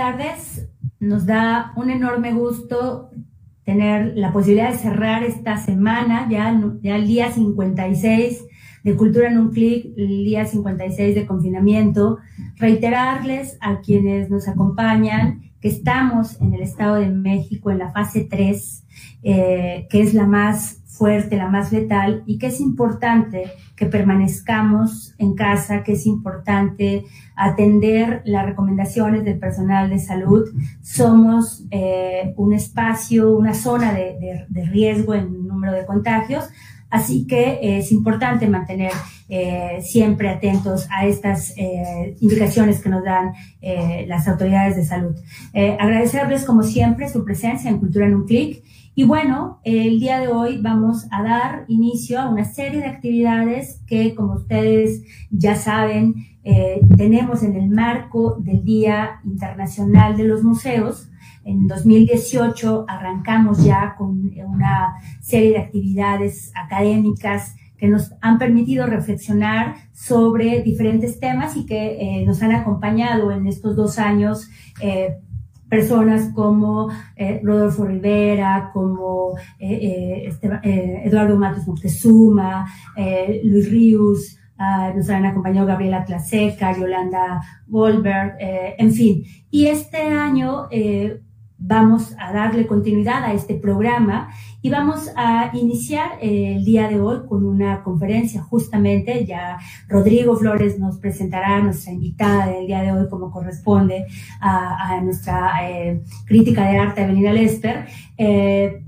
Tardes. Nos da un enorme gusto tener la posibilidad de cerrar esta semana, ya, ya el día 56 de Cultura en un Clic, el día 56 de confinamiento. Reiterarles a quienes nos acompañan que estamos en el Estado de México en la fase 3, eh, que es la más fuerte, la más letal, y que es importante que permanezcamos en casa, que es importante atender las recomendaciones del personal de salud. Somos eh, un espacio, una zona de, riesgo en número de contagios, así que es importante mantener eh, siempre atentos a estas eh, indicaciones que nos dan las autoridades de salud. agradecerles como siempre su presencia en Cultura en un Clic y bueno, el día de hoy vamos a dar inicio a una serie de actividades que, como ustedes ya saben, eh, tenemos en el marco del Día Internacional de los Museos. En 2018 arrancamos ya con una serie de actividades académicas que nos han permitido reflexionar sobre diferentes temas y que eh, nos han acompañado en estos dos años eh, personas como eh, Rodolfo Rivera, como eh, eh, este, Eduardo Matos Moctezuma, Luis Ríos, ah, nos han acompañado Gabriela Tlaseca, Yolanda Goldberg, en fin. Y este año vamos a darle continuidad a este programa y vamos a iniciar el día de hoy con una conferencia justamente, ya Rodrigo Flores nos presentará a nuestra invitada del día de hoy como corresponde a, nuestra eh, crítica de arte Evelina Lester. Eh,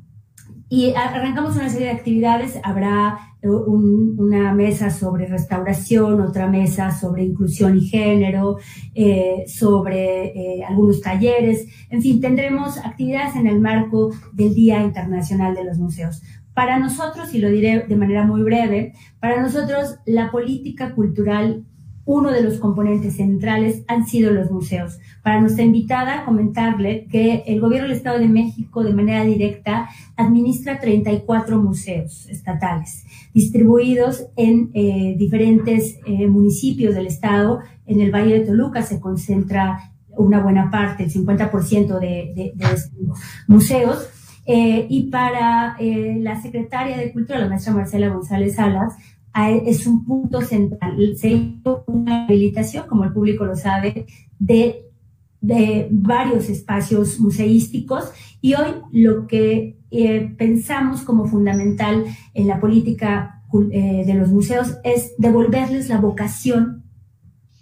y arrancamos una serie de actividades, habrá una mesa sobre restauración, otra mesa sobre inclusión y género, eh, sobre eh, algunos talleres, en fin, tendremos actividades en el marco del Día Internacional de los Museos. Para nosotros, y lo diré de manera muy breve, para nosotros la política cultural uno de los componentes centrales han sido los museos. Para nuestra invitada, comentarle que el gobierno del Estado de México de manera directa administra 34 museos estatales distribuidos en eh, diferentes eh, municipios del Estado. En el Valle de Toluca se concentra una buena parte, el 50% de, de, museos. Eh, y para la secretaria de Cultura, la maestra Marcela González Salas, es un punto central. Se hizo una habilitación, como el público lo sabe, de, de varios espacios museísticos y hoy lo que eh, pensamos como fundamental en la política eh, de los museos es devolverles la vocación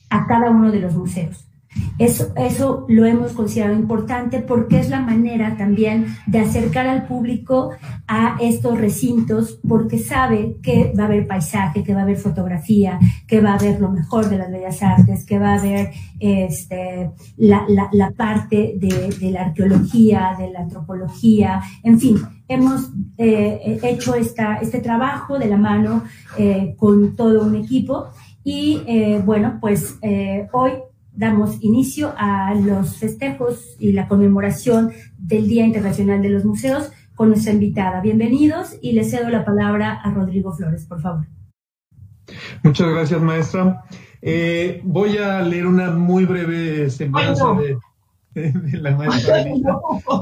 a cada uno de los museos. Eso, eso lo hemos considerado importante porque es la manera también de acercar al público a estos recintos porque sabe que va a haber paisaje, que va a haber fotografía, que va a haber lo mejor de las bellas artes, que va a haber este, la, la, parte de, la arqueología, de la antropología, en fin, hemos eh, hecho esta, este trabajo de la mano eh, con todo un equipo y eh, bueno, pues hoy damos inicio a los festejos y la conmemoración del Día Internacional de los Museos con nuestra invitada. Bienvenidos y le cedo la palabra a Rodrigo Flores, por favor. Muchas gracias, maestra. Eh, voy a leer una muy breve semblanza de, la maestra.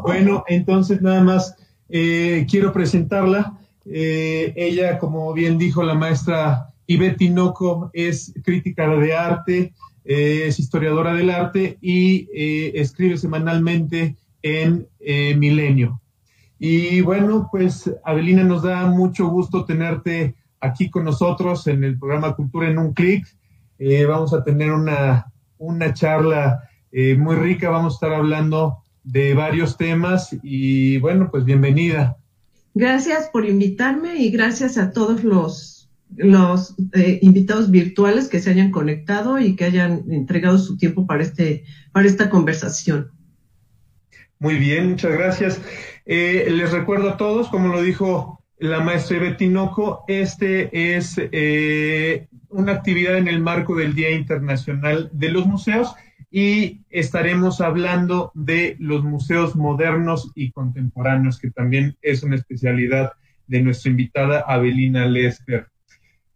bueno, entonces nada más eh, quiero presentarla. Eh, ella, como bien dijo la maestra Ivette Tinoco, es crítica de arte, es historiadora del arte y eh, escribe semanalmente en eh, Milenio. Y bueno, pues Avelina, nos da mucho gusto tenerte aquí con nosotros en el programa Cultura en un clic. Eh, vamos a tener una, una charla muy rica, vamos a estar hablando de varios temas y bueno, pues bienvenida. Gracias por invitarme y gracias a todos los los eh, invitados virtuales que se hayan conectado y que hayan entregado su tiempo para, este, para esta conversación. Muy bien, muchas gracias. Eh, les recuerdo a todos, como lo dijo la maestra Betinoco, este es eh, una actividad en el marco del Día Internacional de los Museos y estaremos hablando de los museos modernos y contemporáneos, que también es una especialidad de nuestra invitada Abelina Lester.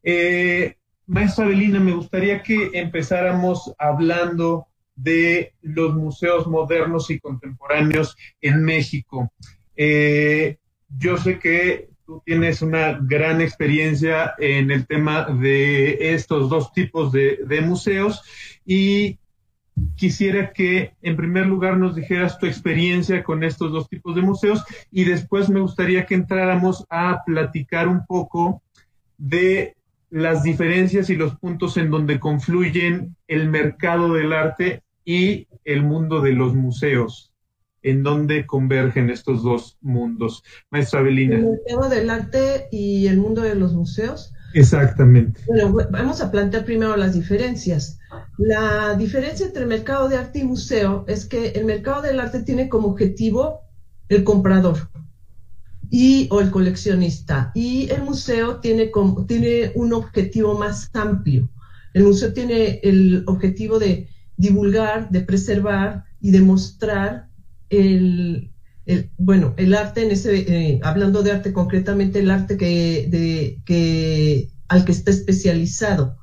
Eh, maestra Avelina, me gustaría que empezáramos hablando de los museos modernos y contemporáneos en México. Eh, yo sé que tú tienes una gran experiencia en el tema de estos dos tipos de, de museos y quisiera que en primer lugar nos dijeras tu experiencia con estos dos tipos de museos y después me gustaría que entráramos a platicar un poco de las diferencias y los puntos en donde confluyen el mercado del arte y el mundo de los museos, en donde convergen estos dos mundos. Maestra Belina. El mercado del arte y el mundo de los museos. Exactamente. Bueno, vamos a plantear primero las diferencias. La diferencia entre el mercado de arte y museo es que el mercado del arte tiene como objetivo el comprador y o el coleccionista y el museo tiene como, tiene un objetivo más amplio. El museo tiene el objetivo de divulgar, de preservar y de mostrar el, bueno, el arte en ese, eh, hablando de arte concretamente, el arte que, de, que, al que está especializado.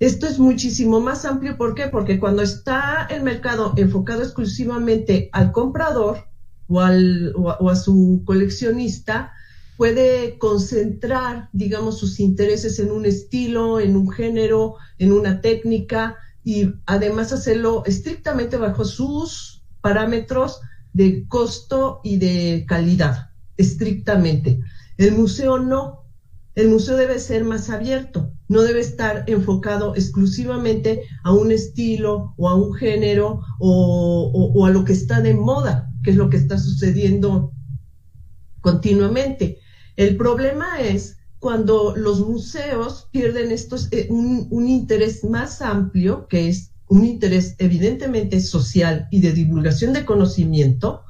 Esto es muchísimo más amplio, ¿por qué? Porque cuando está el mercado enfocado exclusivamente al comprador o, o a su coleccionista, puede concentrar, digamos, sus intereses en un estilo, en un género, en una técnica y además hacerlo estrictamente bajo sus parámetros de costo y de calidad, estrictamente. El museo no. El museo debe ser más abierto, no debe estar enfocado exclusivamente a un estilo o a un género o, a lo que está de moda, que es lo que está sucediendo continuamente. El problema es cuando los museos pierden estos, eh, un, un, interés más amplio, que es un interés evidentemente social y de divulgación de conocimiento,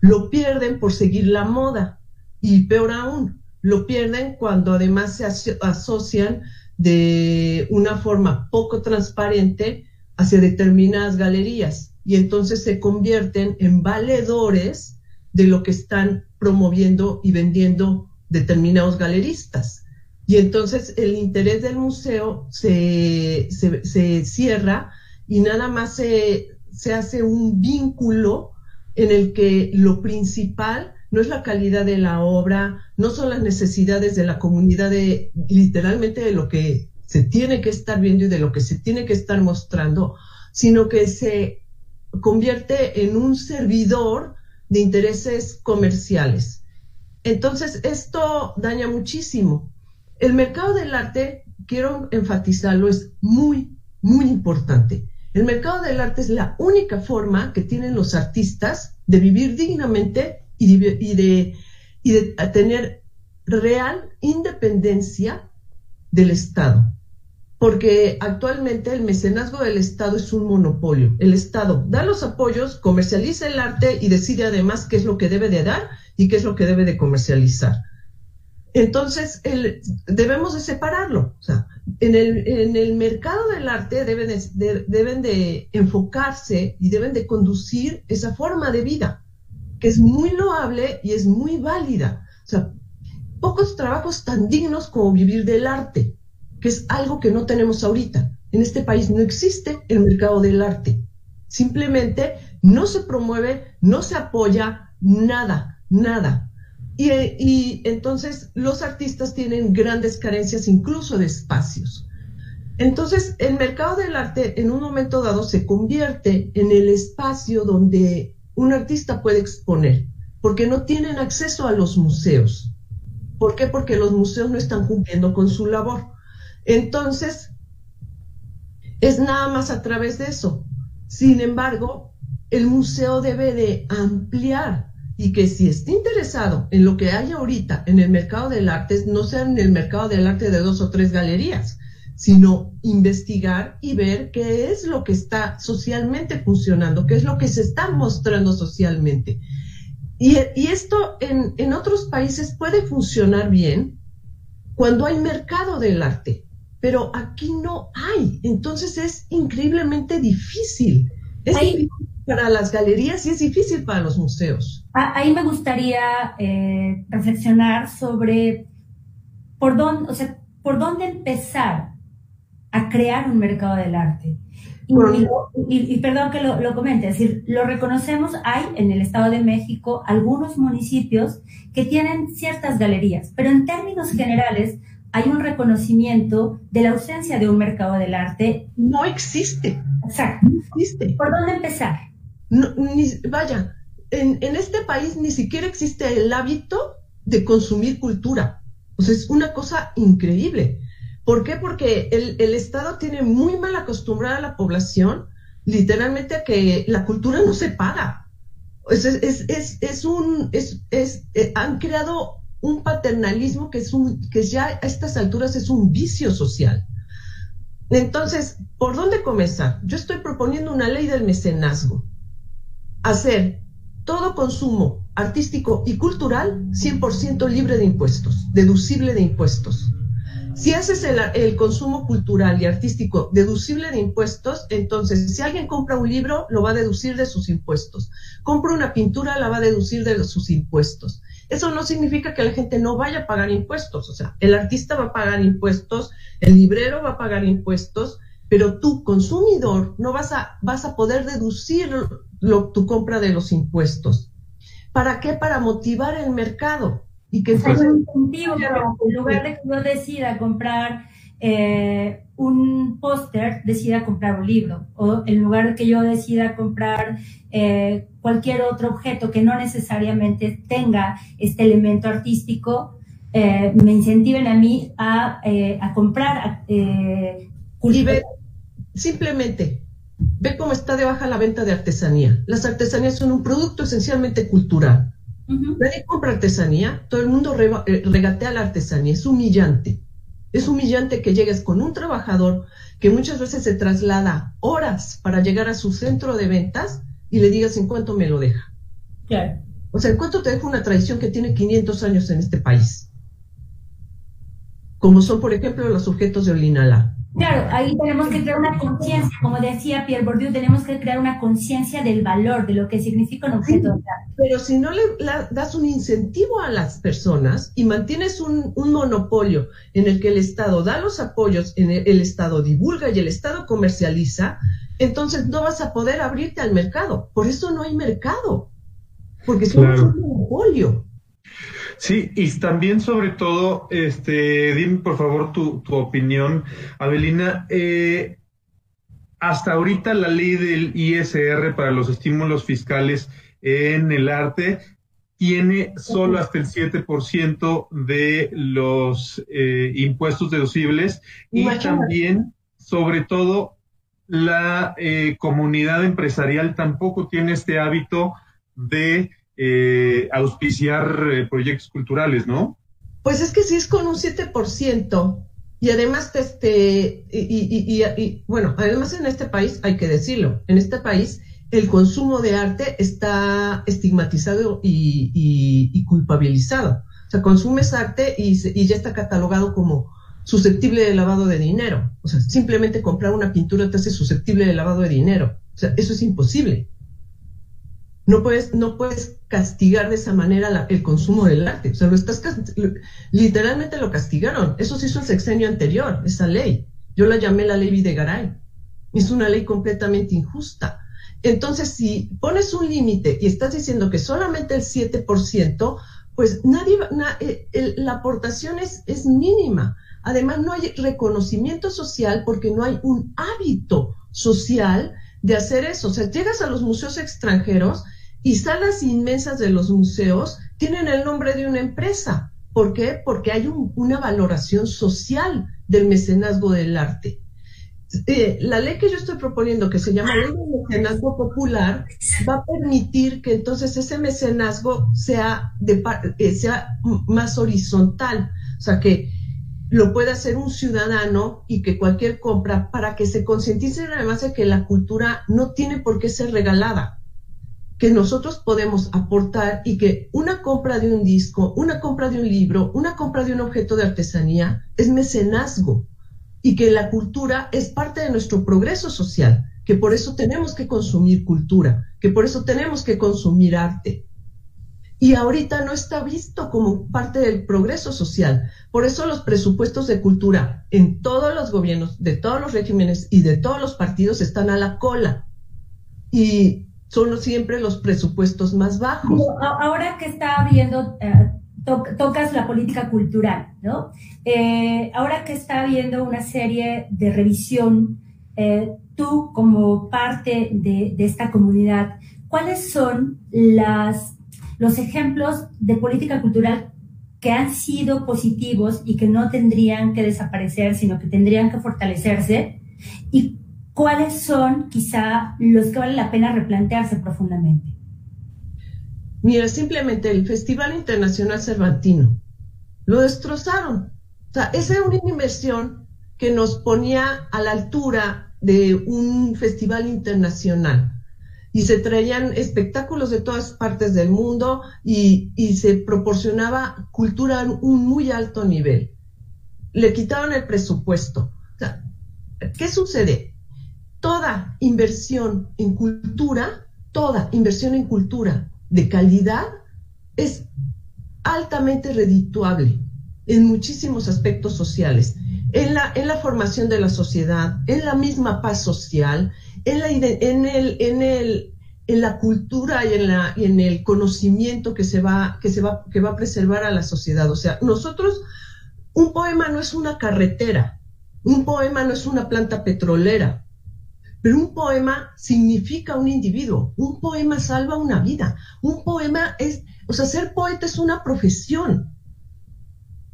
lo pierden por seguir la moda. Y peor aún, lo pierden cuando además se asocian de una forma poco transparente hacia determinadas galerías y entonces se convierten en valedores de lo que están promoviendo y vendiendo determinados galeristas. Y entonces el interés del museo se, se, se cierra y nada más se, hace un vínculo en el que lo principal no es la calidad de la obra, no son las necesidades de la comunidad, de, literalmente de lo que se tiene que estar viendo y de lo que se tiene que estar mostrando, sino que se convierte en un servidor de intereses comerciales. Entonces, esto daña muchísimo. El mercado del arte, quiero enfatizarlo, es muy, muy importante. El mercado del arte es la única forma que tienen los artistas de vivir dignamente y de, tener real independencia del Estado. Porque actualmente el mecenazgo del Estado es un monopolio. El Estado da los apoyos, comercializa el arte y decide además qué es lo que debe de dar y qué es lo que debe de comercializar. Entonces, debemos de separarlo. O sea, en el, mercado del arte deben de, deben de enfocarse y deben de conducir esa forma de vida, que es muy loable y es muy válida. O sea, pocos trabajos tan dignos como vivir del arte, que es algo que no tenemos ahorita. En este país no existe el mercado del arte. Simplemente no se promueve, no se apoya nada, nada. Y, entonces los artistas tienen grandes carencias incluso de espacios. Entonces el mercado del arte en un momento dado se convierte en el espacio donde un artista puede exponer, porque no tienen acceso a los museos. ¿Por qué? Porque los museos no están cumpliendo con su labor. Entonces, es nada más a través de eso. Sin embargo, el museo debe de ampliar y que si está interesado en lo que hay ahorita en el mercado del arte, no sea en el mercado del arte de dos o tres galerías, sino investigar y ver qué es lo que está socialmente funcionando, qué es lo que se está mostrando socialmente. Y, esto en, en otros países puede funcionar bien cuando hay mercado del arte, pero aquí no hay. Entonces es increíblemente difícil. Es difícil para las galerías y es difícil para los museos. Ah, ahí me gustaría eh, reflexionar sobre por dónde, o sea, por dónde empezar a crear un mercado del arte. y, perdón que lo, lo, comente, es decir, lo reconocemos, hay en el Estado de México algunos municipios que tienen ciertas galerías, pero en términos generales hay un reconocimiento de la ausencia de un mercado del arte. No existe. Exacto. No existe. ¿Por dónde empezar? vaya, en, en este país ni siquiera existe el hábito de consumir cultura. O sea, es una cosa increíble. ¿Por qué? Porque el, Estado tiene muy mal acostumbrada a la población, literalmente, a que la cultura no se paga. Es, es, un, es, eh, han creado un paternalismo que es un, que ya a estas alturas es un vicio social. Entonces, ¿por dónde comenzar? Yo estoy proponiendo una ley del mecenazgo. Hacer todo consumo artístico y cultural 100% libre de impuestos, deducible de impuestos. Si haces el, consumo cultural y artístico deducible de impuestos, entonces si alguien compra un libro, lo va a deducir de sus impuestos. Compra una pintura, la va a deducir de sus impuestos. Eso no significa que la gente no vaya a pagar impuestos. O sea, el artista va a pagar impuestos, el librero va a pagar impuestos, pero tú, consumidor, no vas a, vas a poder deducir tu compra de los impuestos. ¿Para qué? Para motivar el mercado y que sea un incentivo, en lugar de que yo decida comprar eh, un póster, decida comprar un libro, o en lugar de que yo decida comprar eh, cualquier otro objeto que no necesariamente tenga este elemento artístico, eh, me incentiven a mí a, a comprar y ve, simplemente, ve cómo está de baja la venta de artesanía. Las artesanías son un producto esencialmente cultural Nadie compra artesanía, todo el mundo regatea la artesanía, es humillante. Es humillante que llegues con un trabajador que muchas veces se traslada horas para llegar a su centro de ventas y le digas en cuánto me lo deja. Claro. O sea, ¿en cuánto te deja una tradición que tiene 500 años en este país? Como son, por ejemplo, los sujetos de Olinala. Claro, ahí tenemos que crear una conciencia, como decía Pierre Bourdieu, tenemos que crear una conciencia del valor, de lo que significa un objeto de arte. Pero si no le das un incentivo a las personas y mantienes un, monopolio en el que el Estado da los apoyos, en el, Estado divulga y el Estado comercializa, entonces no vas a poder abrirte al mercado. Por eso no hay mercado, porque es un monopolio. Sí, y también sobre todo, este, dime por favor tu, opinión, Abelina. Eh, hasta ahorita la ley del ISR para los estímulos fiscales en el arte tiene solo hasta el 7% de los eh, impuestos deducibles y también, sobre todo, la eh, comunidad empresarial tampoco tiene este hábito de eh, auspiciar eh, proyectos culturales, ¿no? Pues es que si es con un 7%, y además, este, y, bueno, además en este país, hay que decirlo, en este país el consumo de arte está estigmatizado y, culpabilizado. O sea, consumes arte y, ya está catalogado como susceptible de lavado de dinero. O sea, simplemente comprar una pintura te hace susceptible de lavado de dinero. O sea, eso es imposible. No puedes, no puedes castigar de esa manera el consumo del arte. O sea, lo estás literalmente lo castigaron. Eso se hizo el sexenio anterior, esa ley. Yo la llamé la ley Videgaray. Es una ley completamente injusta. Entonces, si pones un límite y estás diciendo que solamente el 7%, pues nadie, eh, la aportación es, es mínima. Además, no hay reconocimiento social porque no hay un hábito social de hacer eso. O sea, llegas a los museos extranjeros y salas inmensas de los museos tienen el nombre de una empresa. ¿Por qué? Porque hay una valoración social del mecenazgo del arte. Eh, la ley que yo estoy proponiendo, que se llama Ley de Mecenazgo Popular, va a permitir que entonces ese mecenazgo sea, de, eh, sea más horizontal, o sea, que lo pueda hacer un ciudadano y que cualquier compra, para que se concienticen además de que la cultura no tiene por qué ser regalada que nosotros podemos aportar y que una compra de un disco, una compra de un libro, una compra de un objeto de artesanía es mecenazgo y que la cultura es parte de nuestro progreso social, que por eso tenemos que consumir cultura, que por eso tenemos que consumir arte. Y ahorita no está visto como parte del progreso social. Por eso los presupuestos de cultura en todos los gobiernos, de todos los regímenes y de todos los partidos están a la cola. Y son siempre los presupuestos más bajos. Ahora que está viendo, eh, tocas la política cultural, ¿no? Eh, ahora que está habiendo una serie de revisión, eh, tú como parte de esta comunidad, ¿cuáles son las los ejemplos de política cultural que han sido positivos y que no tendrían que desaparecer, sino que tendrían que fortalecerse, y cuáles son quizá los que vale la pena replantearse profundamente. Mira, simplemente el Festival Internacional Cervantino lo destrozaron. O sea, esa era una inversión que nos ponía a la altura de un festival internacional y se traían espectáculos de todas partes del mundo y, se proporcionaba cultura a un muy alto nivel. Le quitaron el presupuesto. ¿Qué sucede? Toda inversión en cultura, toda inversión en cultura de calidad es altamente redituable en muchísimos aspectos sociales, en la, en la formación de la sociedad, en la misma paz social, en la, en el, en el, en la cultura y en, la, y en el conocimiento que se, va, que, se va, que va a preservar a la sociedad. O sea, nosotros, un poema no es una carretera, un poema no es una planta petrolera, pero un poema significa un individuo, un poema salva una vida, un poema es, o sea, ser poeta es una profesión.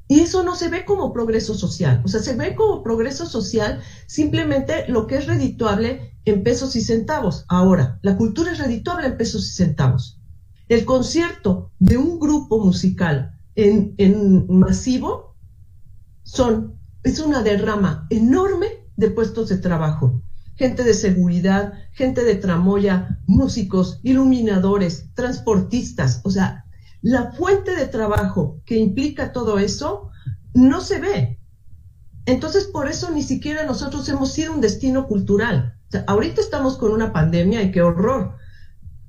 Y eso no se ve como progreso social, o sea, se ve como progreso social simplemente lo que es redituable en pesos y centavos. Ahora, la cultura es redituable en pesos y centavos. El concierto de un grupo musical en, en masivo son, es una derrama enorme de puestos de trabajo. Gente de seguridad, gente de tramoya, músicos, iluminadores, transportistas, o sea, la fuente de trabajo que implica todo eso no se ve. Entonces, por eso ni siquiera nosotros hemos sido un destino cultural. Ahorita estamos con una pandemia y qué horror.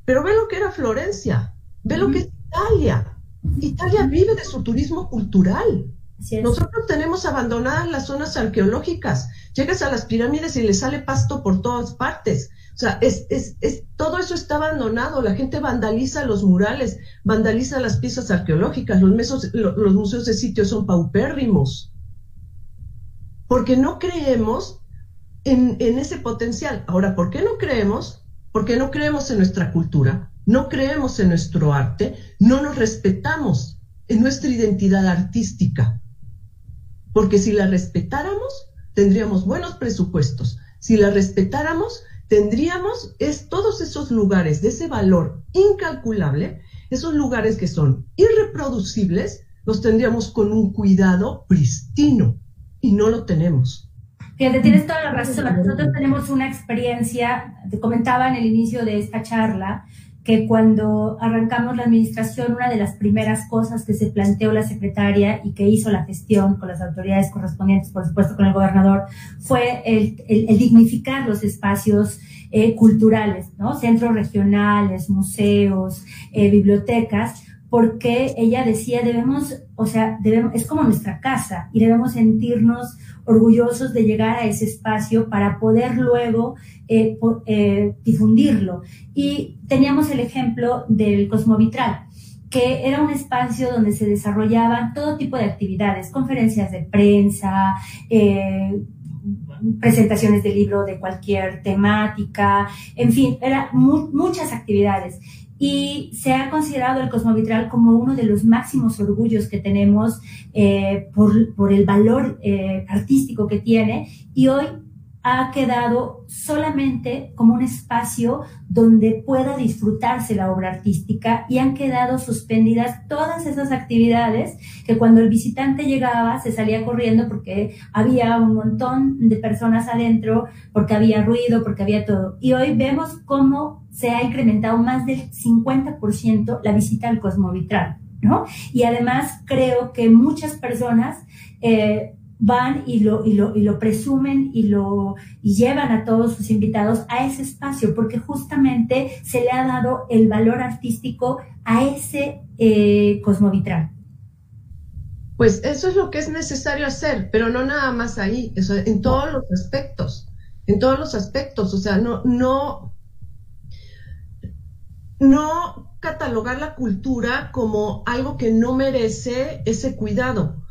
Pero ve lo que era Florencia, ve lo que es Italia. Italia vive de su turismo cultural. Nosotros tenemos abandonadas las zonas arqueológicas. Llegas a las pirámides y le sale pasto por todas partes. O sea, es, es, es, todo eso está abandonado. La gente vandaliza los murales, vandaliza las piezas arqueológicas. Los, mesos, los museos de sitio son paupérrimos. Porque no creemos en, ese potencial. Ahora, ¿por qué no creemos? Porque no creemos en nuestra cultura, no creemos en nuestro arte, no nos respetamos en nuestra identidad artística. Porque si la respetáramos, tendríamos buenos presupuestos. Si la respetáramos, tendríamos es todos esos lugares de ese valor incalculable, esos lugares que son irreproducibles, los tendríamos con un cuidado pristino y no lo tenemos. Fíjate, tienes toda la razón. Nosotros tenemos una experiencia, te comentaba en el inicio de esta charla, que cuando arrancamos la administración, una de las primeras cosas que se planteó la secretaria y que hizo la gestión con las autoridades correspondientes, por supuesto con el gobernador, fue el, dignificar los espacios eh, culturales, ¿no? Centros regionales, museos, eh, bibliotecas, porque ella decía, debemos, o sea, debemos, es como nuestra casa y debemos sentirnos orgullosos de llegar a ese espacio para poder luego eh, eh, difundirlo. Y teníamos el ejemplo del Cosmovitral que era un espacio donde se desarrollaban todo tipo de actividades, conferencias de prensa, eh, presentaciones de libro de cualquier temática, en fin, eran muchas actividades y se ha considerado el Cosmovitral como uno de los máximos orgullos que tenemos eh, por, por, el valor eh, artístico que tiene y hoy ha quedado solamente como un espacio donde pueda disfrutarse la obra artística y han quedado suspendidas todas esas actividades que cuando el visitante llegaba se salía corriendo porque había un montón de personas adentro, porque había ruido, porque había todo. Y hoy vemos cómo se ha incrementado más del 50% la visita al Cosmovitral, ¿no? Y además creo que muchas personas eh, van y lo, y lo, y lo presumen y lo llevan a todos sus invitados a ese espacio, porque justamente se le ha dado el valor artístico a ese eh, cosmovitral. Pues eso es lo que es necesario hacer, pero no nada más ahí, eso, en todos los aspectos, en todos los aspectos, o sea, no, no, no catalogar la cultura como algo que no merece ese cuidado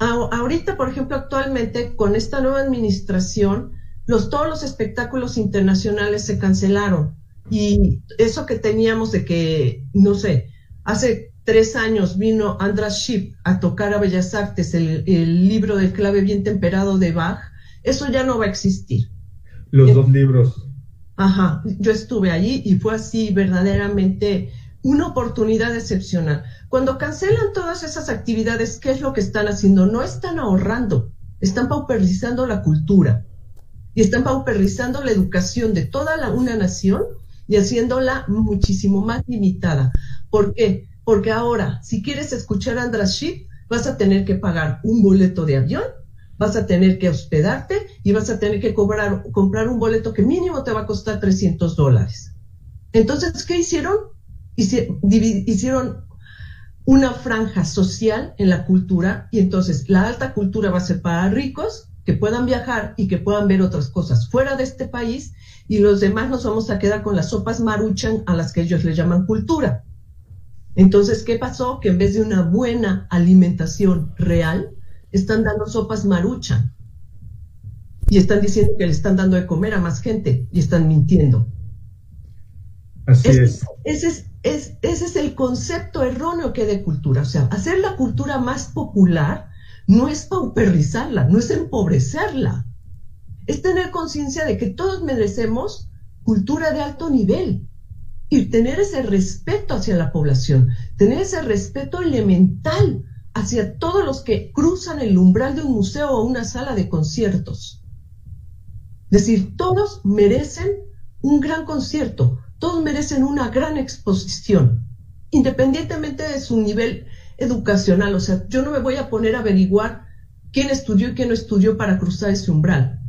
ahorita, por ejemplo, actualmente con esta nueva administración, los, todos los espectáculos internacionales se cancelaron. Y eso que teníamos de que, no sé, hace tres años vino Andras Schiff a tocar a Bellas Artes el, libro del clave bien temperado de Bach, eso ya no va a existir. Los dos libros. Ajá, yo estuve allí y fue así verdaderamente una oportunidad excepcional. Cuando cancelan todas esas actividades, ¿qué es lo que están haciendo? No están ahorrando, están pauperizando la cultura y están pauperizando la educación de toda la, una nación y haciéndola muchísimo más limitada. ¿Por qué? Porque ahora, si quieres escuchar a Andras vas a tener que pagar un boleto de avión, vas a tener que hospedarte y vas a tener que cobrar, comprar un boleto que mínimo te va a costar 300 dólares. Entonces, ¿qué hicieron? Hicieron una franja social en la cultura y entonces la alta cultura va a ser para ricos que puedan viajar y que puedan ver otras cosas fuera de este país y los demás nos vamos a quedar con las sopas maruchan a las que ellos le llaman cultura. Entonces, ¿qué pasó? Que en vez de una buena alimentación real, están dando sopas maruchan y están diciendo que le están dando de comer a más gente y están mintiendo. Así es. Ese es ese es el concepto erróneo que de cultura. O sea, hacer la cultura más popular no es pauperizarla, no es empobrecerla. Es tener conciencia de que todos merecemos cultura de alto nivel y tener ese respeto hacia la población, tener ese respeto elemental hacia todos los que cruzan el umbral de un museo o una sala de conciertos. Es decir, todos merecen un gran concierto, todos merecen una gran exposición, independientemente de su nivel educacional. O sea, yo no me voy a poner a averiguar quién estudió y quién no estudió para cruzar ese umbral.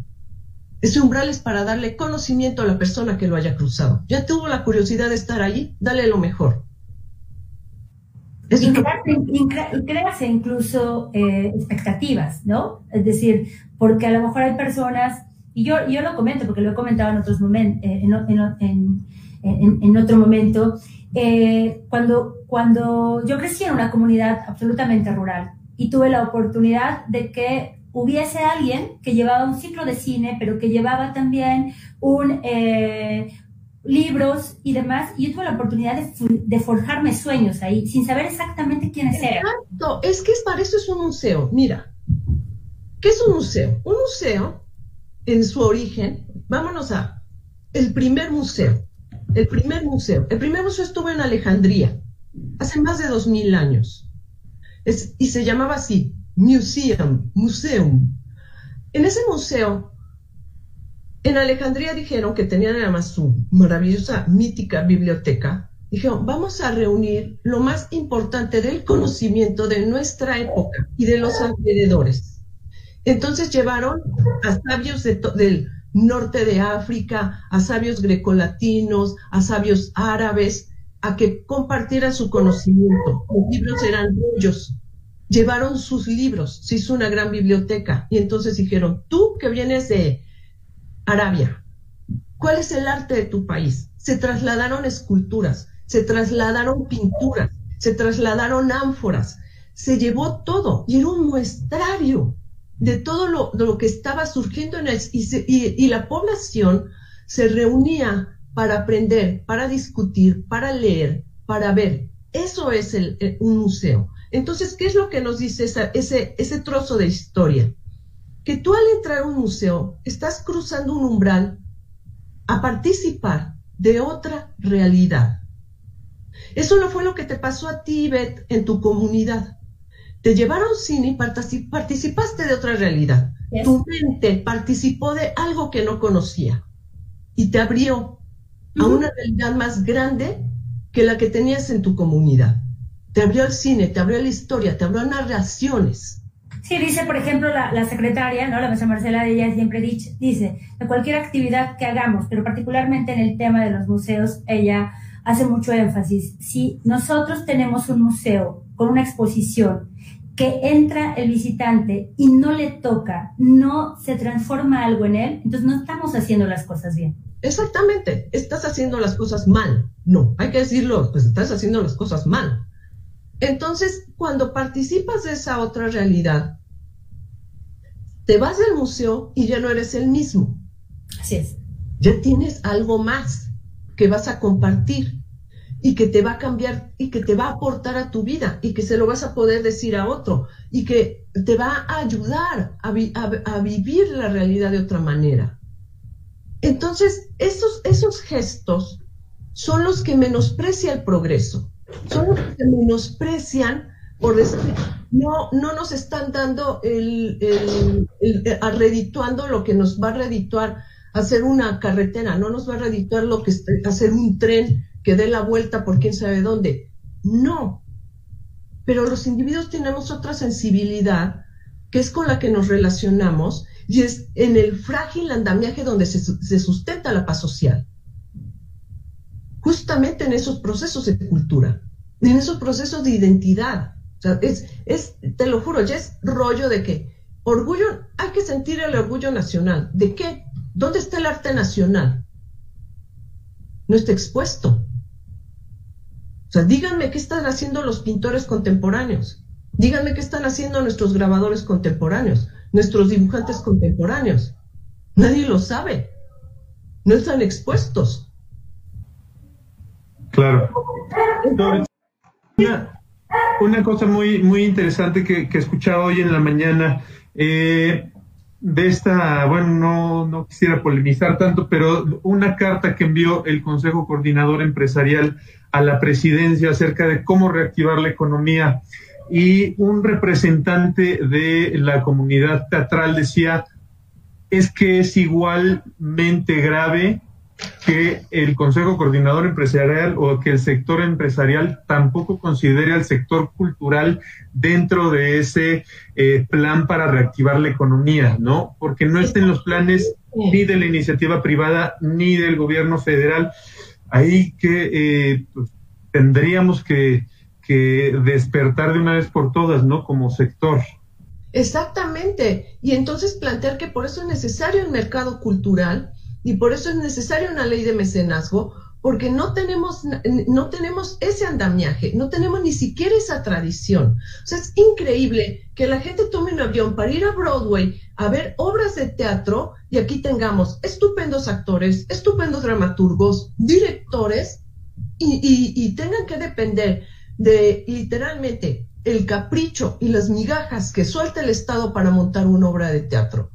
Ese umbral es para darle conocimiento a la persona que lo haya cruzado. Ya tuvo la curiosidad de estar allí, dale lo mejor. Y, crearse, incluso eh, expectativas, ¿no? Es decir, porque a lo mejor hay personas, y yo, yo lo comento porque lo he comentado en otros momentos, eh, en, en, otro momento, eh, cuando, cuando yo crecí en una comunidad absolutamente rural y tuve la oportunidad de que hubiese alguien que llevaba un ciclo de cine, pero que llevaba también un, eh, libros y demás, y yo tuve la oportunidad de, forjarme sueños ahí, sin saber exactamente quiénes eran. Exacto, es que para eso es un museo. Mira, ¿qué es un museo? Un museo, en su origen, vámonos a el primer museo. El primer museo. El primer museo estuvo en Alejandría, hace más de dos mil años. y se llamaba así, Museum, Museum. En ese museo, en Alejandría dijeron que tenían además su maravillosa, mítica biblioteca. Dijeron, vamos a reunir lo más importante del conocimiento de nuestra época y de los alrededores. Entonces llevaron a sabios de del norte de África, a sabios grecolatinos, a sabios árabes, a que compartieran su conocimiento. Los libros eran ellos. Llevaron sus libros, se hizo una gran biblioteca y entonces dijeron, tú que vienes de Arabia, ¿cuál es el arte de tu país? Se trasladaron esculturas, se trasladaron pinturas, se trasladaron ánforas, se llevó todo y era un muestrario de todo lo, que estaba surgiendo en el, y, la población se reunía para aprender, para discutir, para leer, para ver. Eso es el, un museo. Entonces, ¿qué es lo que nos dice ese trozo de historia? Que tú al entrar a un museo estás cruzando un umbral a participar de otra realidad. Eso no fue lo que te pasó a ti, Beth, en tu comunidad te llevaron cine y participaste de otra realidad. Tu mente participó de algo que no conocía y te abrió a una realidad más grande que la que tenías en tu comunidad. Te abrió el cine, te abrió la historia, te abrió narraciones. Sí, dice, por ejemplo, la, secretaria, ¿no? La maestra Marcela, ella siempre dice, dice, de cualquier actividad que hagamos, pero particularmente en el tema de los museos, ella hace mucho énfasis. Si nosotros tenemos un museo con una exposición que entra el visitante y no le toca, no se transforma algo en él, entonces no estamos haciendo las cosas bien. Exactamente, estás haciendo las cosas mal. No, hay que decirlo, pues estás haciendo las cosas mal. Entonces, cuando participas de esa otra realidad, te vas del museo y ya no eres el mismo. Así es. Ya tienes algo más que vas a compartir y que te va a cambiar y que te va a aportar a tu vida y que se lo vas a poder decir a otro y que te va a ayudar a, vivir la realidad de otra manera. Entonces, esos, esos gestos son los que menosprecia el progreso son los que menosprecian por decir, no, no nos están dando el, el, lo que nos va a redituar hacer una carretera, no nos va a redituar lo que hacer un tren que dé la vuelta por quién sabe dónde. No. Pero los individuos tenemos otra sensibilidad que es con la que nos relacionamos y es en el frágil andamiaje donde se sustenta la paz social justamente en esos procesos de cultura, en esos procesos de identidad. O sea, es, es, te lo juro, ya es rollo de que orgullo, hay que sentir el orgullo nacional. ¿De qué? ¿Dónde está el arte nacional? No está expuesto. O sea, díganme qué están haciendo los pintores contemporáneos. Díganme qué están haciendo nuestros grabadores contemporáneos, nuestros dibujantes contemporáneos. Nadie lo sabe. No están expuestos. Claro. Una, cosa muy, muy interesante que, escuchaba hoy en la mañana, eh, de esta, bueno, no, no quisiera polemizar tanto, pero una carta que envió el Consejo Coordinador Empresarial a la presidencia acerca de cómo reactivar la economía y un representante de la comunidad teatral decía, es que es igualmente grave que el Consejo Coordinador Empresarial o que el sector empresarial tampoco considere al sector cultural dentro de ese eh, plan para reactivar la economía, ¿no? Porque no estén los planes ni de la iniciativa privada ni del gobierno federal. Ahí que eh, pues, tendríamos que, que despertar de una vez por todas, ¿no? Como sector. Exactamente. Y entonces plantear que por eso es necesario el mercado cultural y por eso es necesaria una ley de mecenazgo, porque no tenemos, no tenemos ese andamiaje, no tenemos ni siquiera esa tradición. O sea, es increíble que la gente tome un avión para ir a Broadway a ver obras de teatro y aquí tengamos estupendos actores, estupendos dramaturgos, directores y, y tengan que depender de literalmente el capricho y las migajas que suelta el Estado para montar una obra de teatro.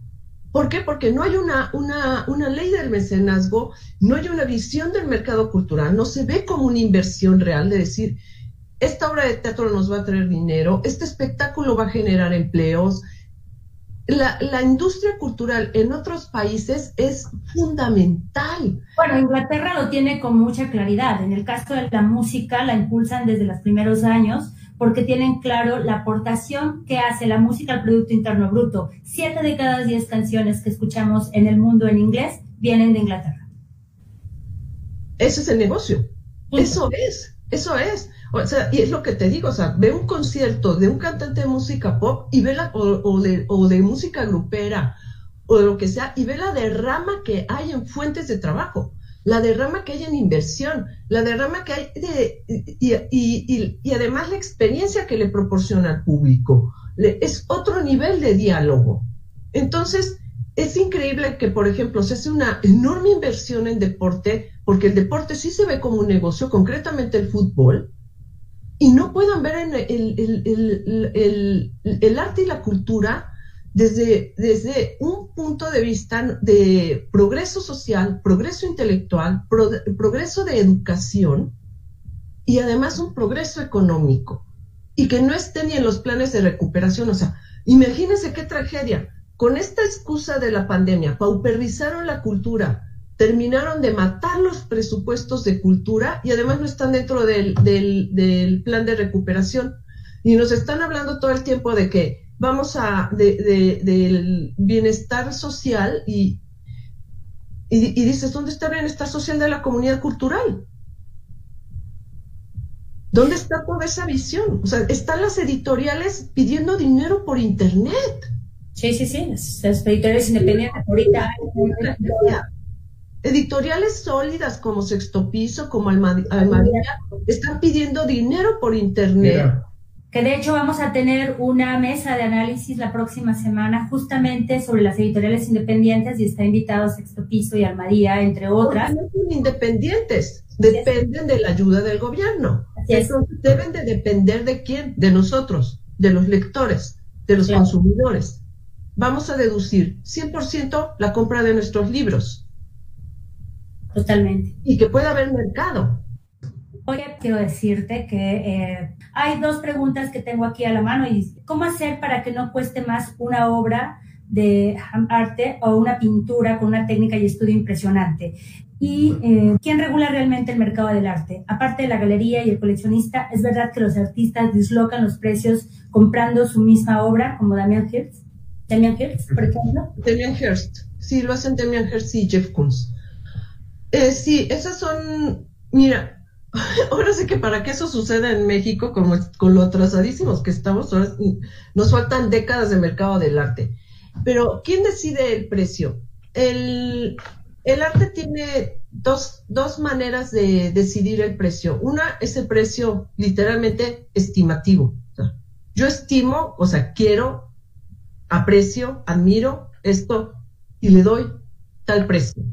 ¿Por qué? Porque no hay una, una, una, ley del mecenazgo, no hay una visión del mercado cultural, no se ve como una inversión real de decir, esta obra de teatro nos va a traer dinero, este espectáculo va a generar empleos. La, la industria cultural en otros países es fundamental. Bueno, Inglaterra lo tiene con mucha claridad. En el caso de la música, la impulsan desde los primeros años porque tienen claro la aportación que hace la música al Producto Interno Bruto. Siete de cada diez canciones que escuchamos en el mundo en inglés vienen de Inglaterra. Ese es el negocio. Eso es, eso es. O sea, y es lo que te digo, o sea, ve un concierto de un cantante de música pop y ve la, o, de, o de música grupera o de lo que sea, y ve la derrama que hay en fuentes de trabajo la derrama que hay en inversión, la derrama que hay de, y, además la experiencia que le proporciona al público. es otro nivel de diálogo. Entonces, es increíble que, por ejemplo, se hace una enorme inversión en deporte, porque el deporte sí se ve como un negocio, concretamente el fútbol, y no puedan ver en el arte y la cultura desde, desde un punto de vista de progreso social, progreso intelectual, progreso de educación y además un progreso económico y que no esté ni en los planes de recuperación. O sea, imagínense qué tragedia. Con esta excusa de la pandemia, pauperizaron la cultura, terminaron de matar los presupuestos de cultura y además no están dentro del, del, del plan de recuperación. Y nos están hablando todo el tiempo de que vamos a, del bienestar social y, y, dices, ¿dónde está el bienestar social de la comunidad cultural? ¿Dónde está toda esa visión? O sea, están las editoriales pidiendo dinero por internet. Sí, sí, sí, las, editoriales independientes ahorita. Editoriales sólidas como Sexto Piso, como Almadía, están pidiendo dinero por internet que de hecho vamos a tener una mesa de análisis la próxima semana justamente sobre las editoriales independientes y está invitado Sexto Piso y Almadía, entre otras. No son independientes, dependen de la ayuda del gobierno. Entonces deben de depender de quién, de nosotros, de los lectores, de los consumidores. Vamos a deducir 100% la compra de nuestros libros. Totalmente. Y que pueda haber mercado. Hoy quiero decirte que eh, hay dos preguntas que tengo aquí a la mano y cómo hacer para que no cueste más una obra de arte o una pintura con una técnica y estudio impresionante. ¿Y eh, quién regula realmente el mercado del arte? Aparte de la galería y el coleccionista, ¿es verdad que los artistas dislocan los precios comprando su misma obra, como Damian Hirst? Damian Hirst, por ejemplo. Damian Hirst, sí, lo hacen Damian Hirst y Jeff Koons. Eh, sí, esas son, mira, ahora sí que para que eso suceda en México, como con lo atrasadísimos que estamos, ahora nos faltan décadas de mercado del arte. Pero, ¿quién decide el precio? El, el arte tiene dos, dos maneras de decidir el precio. Una es el precio literalmente estimativo. yo estimo, o sea, quiero, aprecio, admiro esto y le doy tal precio.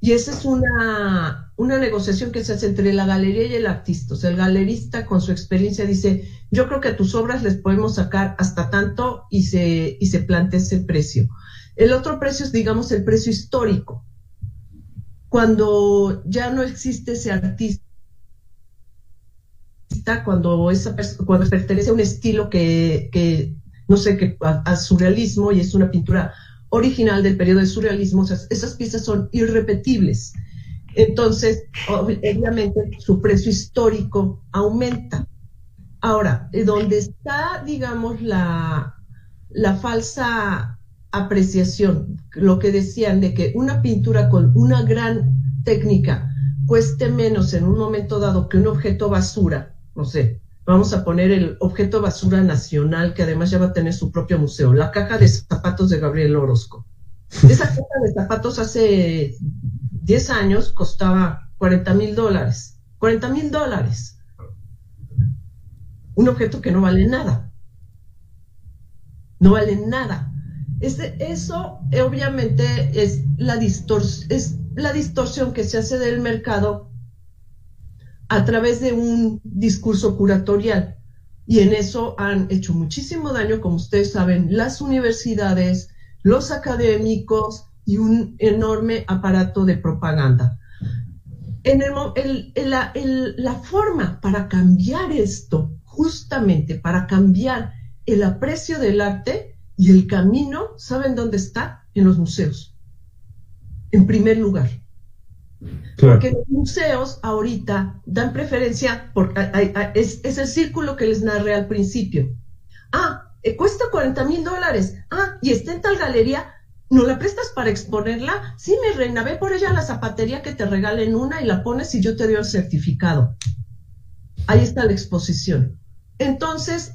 Y esa es una, una negociación que se hace entre la galería y el artista. O sea, el galerista con su experiencia dice, yo creo que a tus obras les podemos sacar hasta tanto y se, y se plantea ese precio. El otro precio es, digamos, el precio histórico. Cuando ya no existe ese artista, cuando, esa, cuando pertenece a un estilo que, que no sé, que a surrealismo y es una pintura original del periodo del surrealismo, esas piezas son irrepetibles. Entonces, obviamente, su precio histórico aumenta. Ahora, donde está, digamos, la, la falsa apreciación, lo que decían de que una pintura con una gran técnica cueste menos en un momento dado que un objeto basura, no sé, vamos a poner el objeto basura nacional, que además ya va a tener su propio museo, la caja de zapatos de Gabriel Orozco. Esa caja de zapatos hace 10 años costaba 40 mil dólares. 40 mil dólares. Un objeto que no vale nada. No vale nada. eso eh, obviamente es la, es la distorsión que se hace del mercado a través de un discurso curatorial. Y en eso han hecho muchísimo daño, como ustedes saben, las universidades, los académicos y un enorme aparato de propaganda. En la forma para cambiar esto, justamente para cambiar el aprecio del arte y el camino, ¿saben dónde está? En los museos. En primer lugar. Porque los museos ahorita dan preferencia, porque es, el círculo que les narré al principio. Ah, eh, cuesta 40 mil dólares. Ah, y está en tal galería. ¿No la prestas para exponerla? Sí, mi reina, ve por ella la zapatería que te regalen una y la pones y yo te doy el certificado. Ahí está la exposición. Entonces,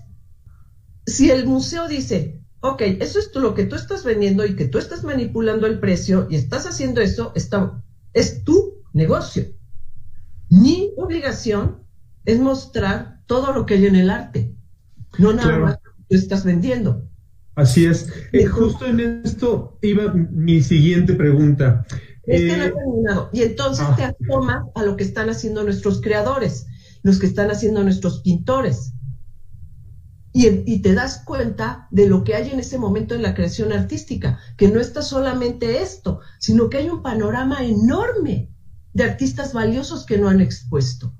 si el museo dice, ok, eso es lo que tú estás vendiendo y que tú estás manipulando el precio y estás haciendo eso, está, es tu negocio. Mi obligación es mostrar todo lo que hay en el arte, no nada más que estás vendiendo. Así es. Eh, justo en esto iba mi siguiente pregunta. Es que no eh, terminado. Y entonces te ah. asomas a lo que están haciendo nuestros creadores, los que están haciendo nuestros pintores. Y, te das cuenta de lo que hay en ese momento en la creación artística, que no está solamente esto, sino que hay un panorama enorme de artistas valiosos que no han expuesto.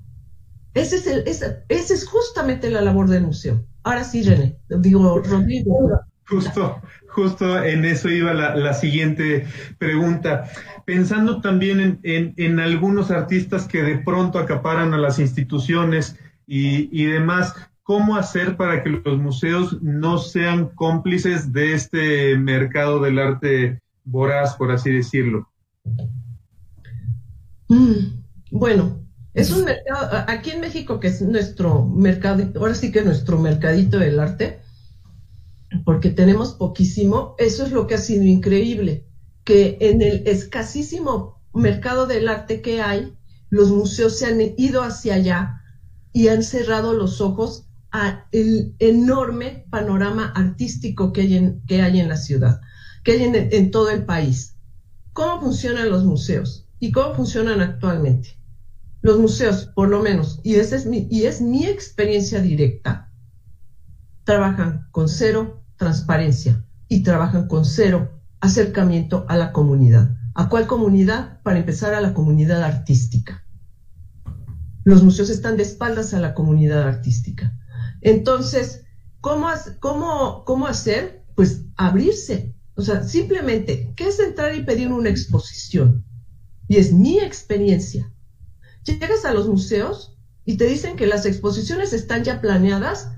Ese es, el, esa, es justamente la labor del museo. Ahora sí, René, digo, Rodrigo. Justo, justo en eso iba la, siguiente pregunta. Pensando también en, algunos artistas que de pronto acaparan a las instituciones y demás, cómo hacer para que los museos no sean cómplices de este mercado del arte voraz, por así decirlo. Mm, bueno, es un mercado, aquí en México, que es nuestro mercado, ahora sí que nuestro mercadito del arte, porque tenemos poquísimo, eso es lo que ha sido increíble, que en el escasísimo mercado del arte que hay, los museos se han ido hacia allá y han cerrado los ojos al enorme panorama artístico que hay en, que hay en la ciudad, que hay en, todo el país. ¿Cómo funcionan los museos y cómo funcionan actualmente? Los museos, por lo menos, y, esa es mi, y es mi experiencia directa, trabajan con cero transparencia y trabajan con cero acercamiento a la comunidad. ¿A cuál comunidad? Para empezar, a la comunidad artística. Los museos están de espaldas a la comunidad artística. Entonces, ¿cómo, cómo, cómo hacer? Pues abrirse. O sea, simplemente, ¿qué es entrar y pedir una exposición? Y es mi experiencia. Llegas a los museos y te dicen que las exposiciones están ya planeadas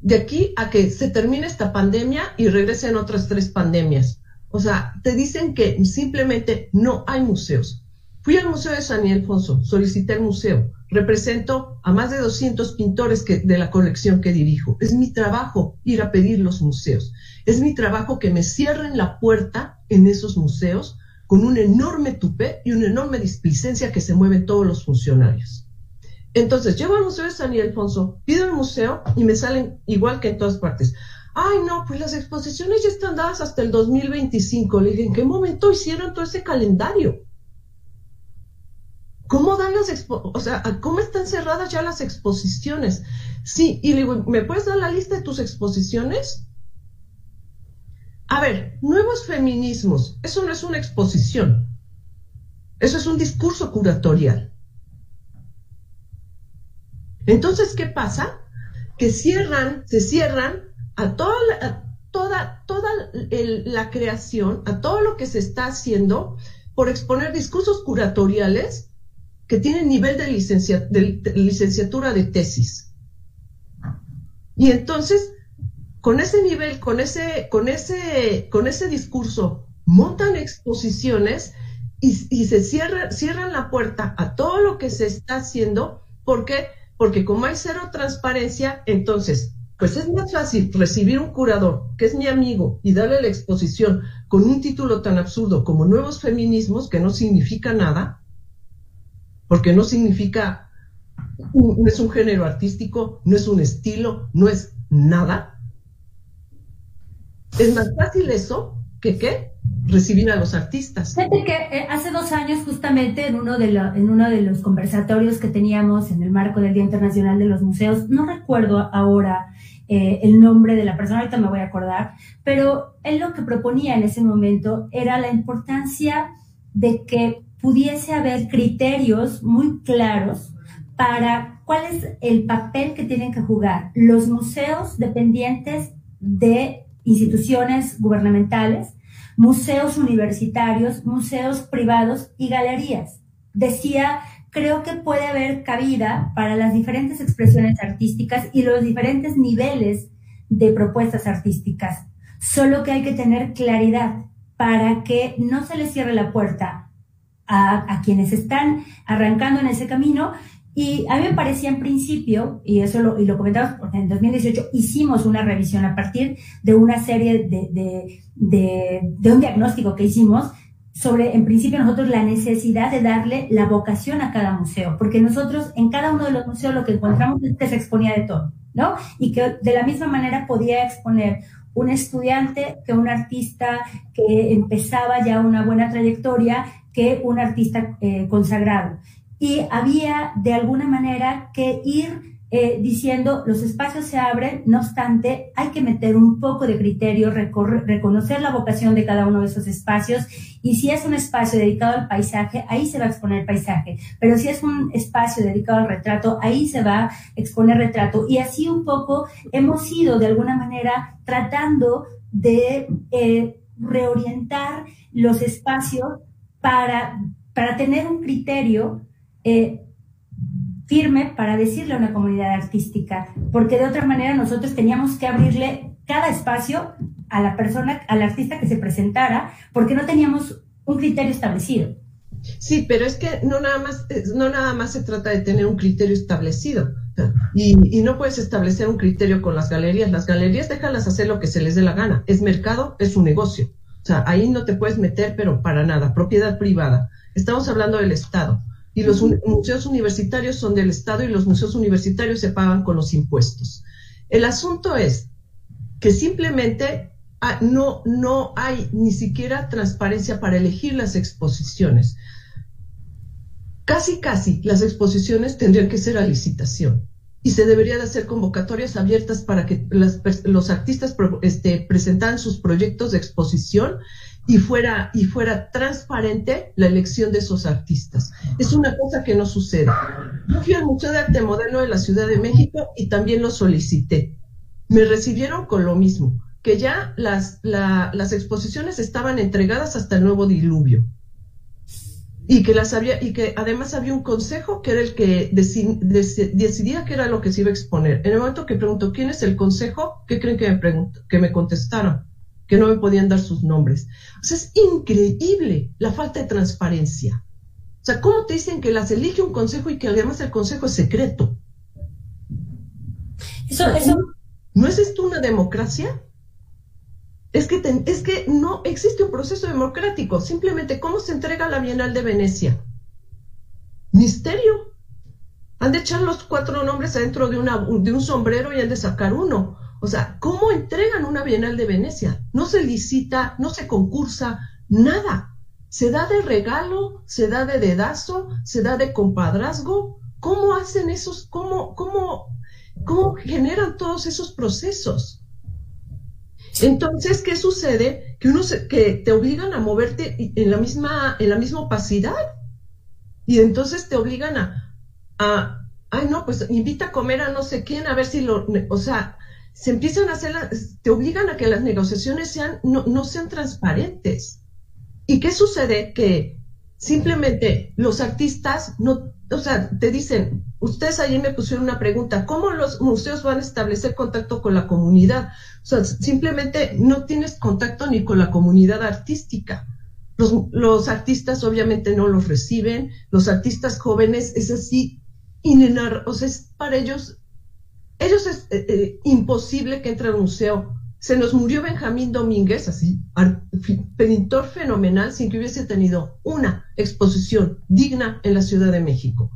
de aquí a que se termine esta pandemia y regresen otras tres pandemias. O sea, te dicen que simplemente no hay museos. Fui al Museo de San Ildefonso, solicité el museo, represento a más de 200 pintores que, de la colección que dirijo. Es mi trabajo ir a pedir los museos. Es mi trabajo que me cierren la puerta en esos museos con un enorme tupé y una enorme displicencia que se mueven todos los funcionarios. Entonces, llego al Museo de San Ildefonso, pido el museo y me salen igual que en todas partes. Ay, no, pues las exposiciones ya están dadas hasta el 2025. Le dije, ¿en qué momento hicieron todo ese calendario? ¿Cómo dan las expo o sea, cómo están cerradas ya las exposiciones? Sí, y le digo, ¿me puedes dar la lista de tus exposiciones? A ver, nuevos feminismos, eso no es una exposición. Eso es un discurso curatorial. Entonces, ¿qué pasa? Que cierran, se cierran a toda, toda, toda la creación, a todo lo que se está haciendo por exponer discursos curatoriales que tienen nivel de, licenciatura de tesis. Y entonces, con ese nivel, con ese, con ese, con ese discurso, montan exposiciones y, se cierra, cierran la puerta a todo lo que se está haciendo. ¿Por qué? porque como hay cero transparencia, entonces, pues es más fácil recibir un curador que es mi amigo y darle la exposición con un título tan absurdo como Nuevos Feminismos, que no significa nada, porque no significa, no es un género artístico, no es un estilo, no es nada. Es más fácil eso que qué? recibir a los artistas. Fíjate que eh, hace dos años justamente en uno, de en uno de los conversatorios que teníamos en el marco del Día Internacional de los Museos, no recuerdo ahora eh, el nombre de la persona, ahorita me voy a acordar, pero él lo que proponía en ese momento era la importancia de que pudiese haber criterios muy claros para cuál es el papel que tienen que jugar los museos dependientes de instituciones gubernamentales, museos universitarios, museos privados y galerías. Decía, creo que puede haber cabida para las diferentes expresiones artísticas y los diferentes niveles de propuestas artísticas. Solo que hay que tener claridad para que no se les cierre la puerta a, quienes están arrancando en ese camino y a mí me parecía en principio, y eso lo, y lo comentamos porque en 2018 hicimos una revisión a partir de una serie de, de, de, de un diagnóstico que hicimos sobre, en principio, nosotros la necesidad de darle la vocación a cada museo, porque nosotros en cada uno de los museos lo que encontramos es que se exponía de todo, ¿no? Y que de la misma manera podía exponer un estudiante que un artista que empezaba ya una buena trayectoria que un artista eh, consagrado. Y había de alguna manera que ir eh, diciendo los espacios se abren, no obstante, hay que meter un poco de criterio, reconocer la vocación de cada uno de esos espacios y si es un espacio dedicado al paisaje, ahí se va a exponer paisaje, pero si es un espacio dedicado al retrato, ahí se va a exponer retrato y así un poco hemos ido de alguna manera tratando de eh, reorientar los espacios para, para tener un criterio eh, firme para decirle a una comunidad artística, porque de otra manera nosotros teníamos que abrirle cada espacio a la persona, al artista que se presentara, porque no teníamos un criterio establecido. Sí, pero es que no nada más, no nada más se trata de tener un criterio establecido. Y, y, no puedes establecer un criterio con las galerías. Las galerías déjalas hacer lo que se les dé la gana. Es mercado, es un negocio. O sea, ahí no te puedes meter, pero para nada. Propiedad privada. Estamos hablando del Estado. Y los museos universitarios son del Estado y los museos universitarios se pagan con los impuestos. El asunto es que simplemente ah, no, no hay ni siquiera transparencia para elegir las exposiciones. Casi, casi las exposiciones tendrían que ser a licitación y se debería de hacer convocatorias abiertas para que los artistas este, presentaran sus proyectos de exposición y fuera, y fuera transparente la elección de esos artistas. Es una cosa que no sucede. Yo fui al Museo de Arte Moderno de la Ciudad de México y también lo solicité. Me recibieron con lo mismo, que ya las, las exposiciones estaban entregadas hasta el nuevo diluvio y que las había y que además había un consejo que era el que decidía qué era lo que se iba a exponer. En el momento que pregunto quién es el consejo, ¿qué creen que me? Que me contestaron que no me podían dar sus nombres. O sea, es increíble la falta de transparencia. O sea, ¿cómo te dicen que las elige un consejo y que además el consejo es secreto? Eso, eso. ¿No es esto una democracia? Es que, es que no existe un proceso democrático. Simplemente, ¿cómo se entrega la Bienal de Venecia? Misterio. Han de echar los cuatro nombres adentro de, una, de un sombrero y han de sacar uno. O sea, ¿cómo entregan una Bienal de Venecia? No se licita, no se concursa, nada. Se da de regalo, se da de dedazo, se da de compadrazgo. ¿Cómo hacen esos, cómo, cómo, cómo generan todos esos procesos? Entonces, ¿qué sucede? Que uno se, que te obligan a moverte en la misma, en la misma opacidad. Y entonces te obligan a, a, ay no, pues invita a comer a no sé quién, a ver si lo, o sea, se empiezan a hacer, te obligan a que las negociaciones sean, no, no sean transparentes. ¿Y qué sucede? Que simplemente los artistas no, o sea, te dicen, ustedes ayer me pusieron una pregunta, ¿cómo los museos van a establecer contacto con la comunidad? O sea, simplemente no tienes contacto ni con la comunidad artística. Los, los artistas obviamente no los reciben, los artistas jóvenes es así, inenar, o sea, es para ellos ellos es eh, eh, imposible que entre al museo. Se nos murió Benjamín Domínguez, así, pintor fenomenal, sin que hubiese tenido una exposición digna en la Ciudad de México.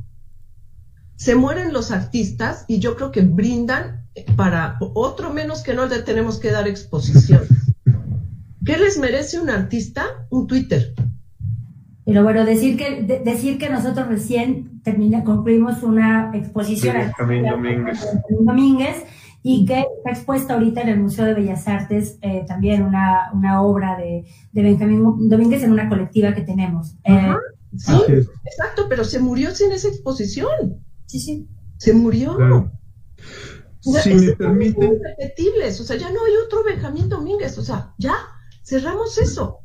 Se mueren los artistas y yo creo que brindan para otro menos que no le tenemos que dar exposición. ¿Qué les merece un artista? Un Twitter. Pero bueno, decir que, decir que nosotros recién termina, concluimos una exposición Benjamín Domínguez. Domínguez y que está expuesta ahorita en el Museo de Bellas Artes eh, también una, una obra de, de, Benjamín Domínguez en una colectiva que tenemos. Eh, sí, exacto, pero se murió sin esa exposición. Sí, sí. Se murió. Si me permite. Repetibles, o sea, ya no hay otro Benjamín Domínguez, o sea, ya cerramos eso.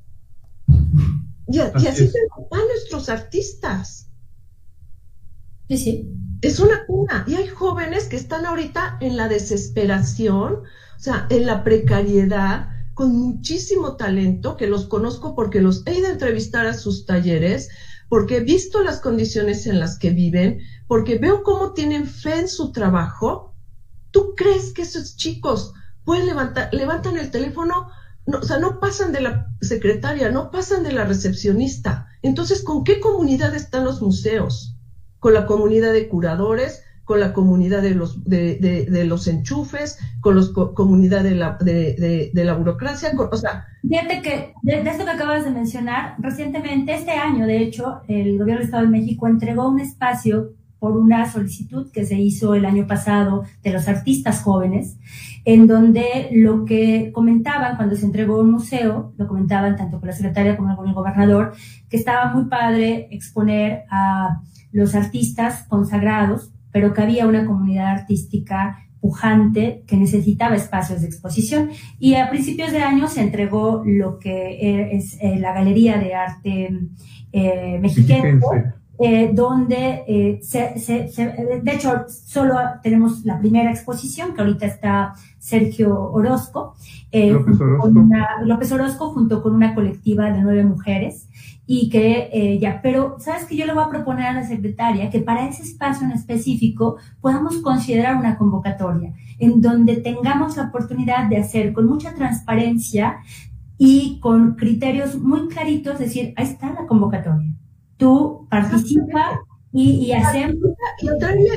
Y, así, se van nuestros artistas. Sí, sí. Es una cuna. Y hay jóvenes que están ahorita en la desesperación, o sea, en la precariedad, con muchísimo talento, que los conozco porque los he ido a entrevistar a sus talleres, porque he visto las condiciones en las que viven, porque veo cómo tienen fe en su trabajo. ¿Tú crees que esos chicos pueden levantar, levantan el teléfono no, o sea, no pasan de la secretaria, no pasan de la recepcionista. Entonces, ¿con qué comunidad están los museos? Con la comunidad de curadores, con la comunidad de los, de, de, los enchufes, con la comunidad de la, de, la burocracia, o sea... Fíjate que de, esto que acabas de mencionar, recientemente, este año, de hecho, el gobierno del Estado de México entregó un espacio por una solicitud que se hizo el año pasado de los artistas jóvenes, en donde lo que comentaban cuando se entregó un museo, lo comentaban tanto con la secretaria como con el gobernador, que estaba muy padre exponer a los artistas consagrados, pero que había una comunidad artística pujante que necesitaba espacios de exposición. Y a principios de año se entregó lo que es eh, la Galería de Arte eh, eh, donde eh, de hecho solo tenemos la primera exposición, que ahorita está Sergio Orozco, eh, López, Orozco. López Orozco junto con una colectiva de nueve mujeres y que ya, pero sabes que yo le voy a proponer a la secretaria que para ese espacio en específico podamos considerar una convocatoria en donde tengamos la oportunidad de hacer con mucha transparencia y con criterios muy claritos, decir, ahí está la convocatoria tú participa y, y hacemos... Y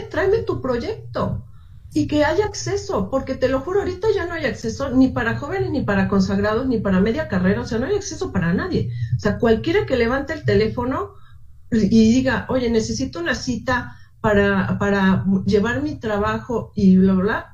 tráeme, tu proyecto y que haya acceso, porque te lo juro, ahorita ya no hay acceso ni para jóvenes, ni para consagrados, ni para media carrera, o sea, no hay acceso para nadie. O sea, cualquiera que levante el teléfono y diga, oye, necesito una cita para, para llevar mi trabajo y bla, bla,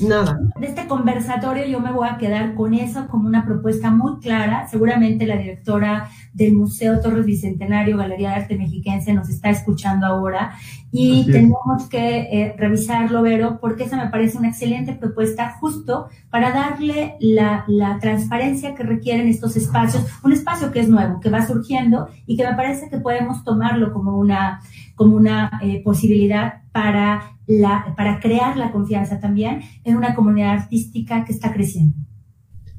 Nada. De este conversatorio yo me voy a quedar con eso como una propuesta muy clara. Seguramente la directora del Museo Torres Bicentenario, Galería de Arte Mexiquense, nos está escuchando ahora y tenemos que eh, revisarlo, Vero, porque esa me parece una excelente propuesta justo para darle la, la transparencia que requieren estos espacios, un espacio que es nuevo, que va surgiendo y que me parece que podemos tomarlo como una, como una eh, posibilidad para la, para crear la confianza también en una comunidad artística que está creciendo.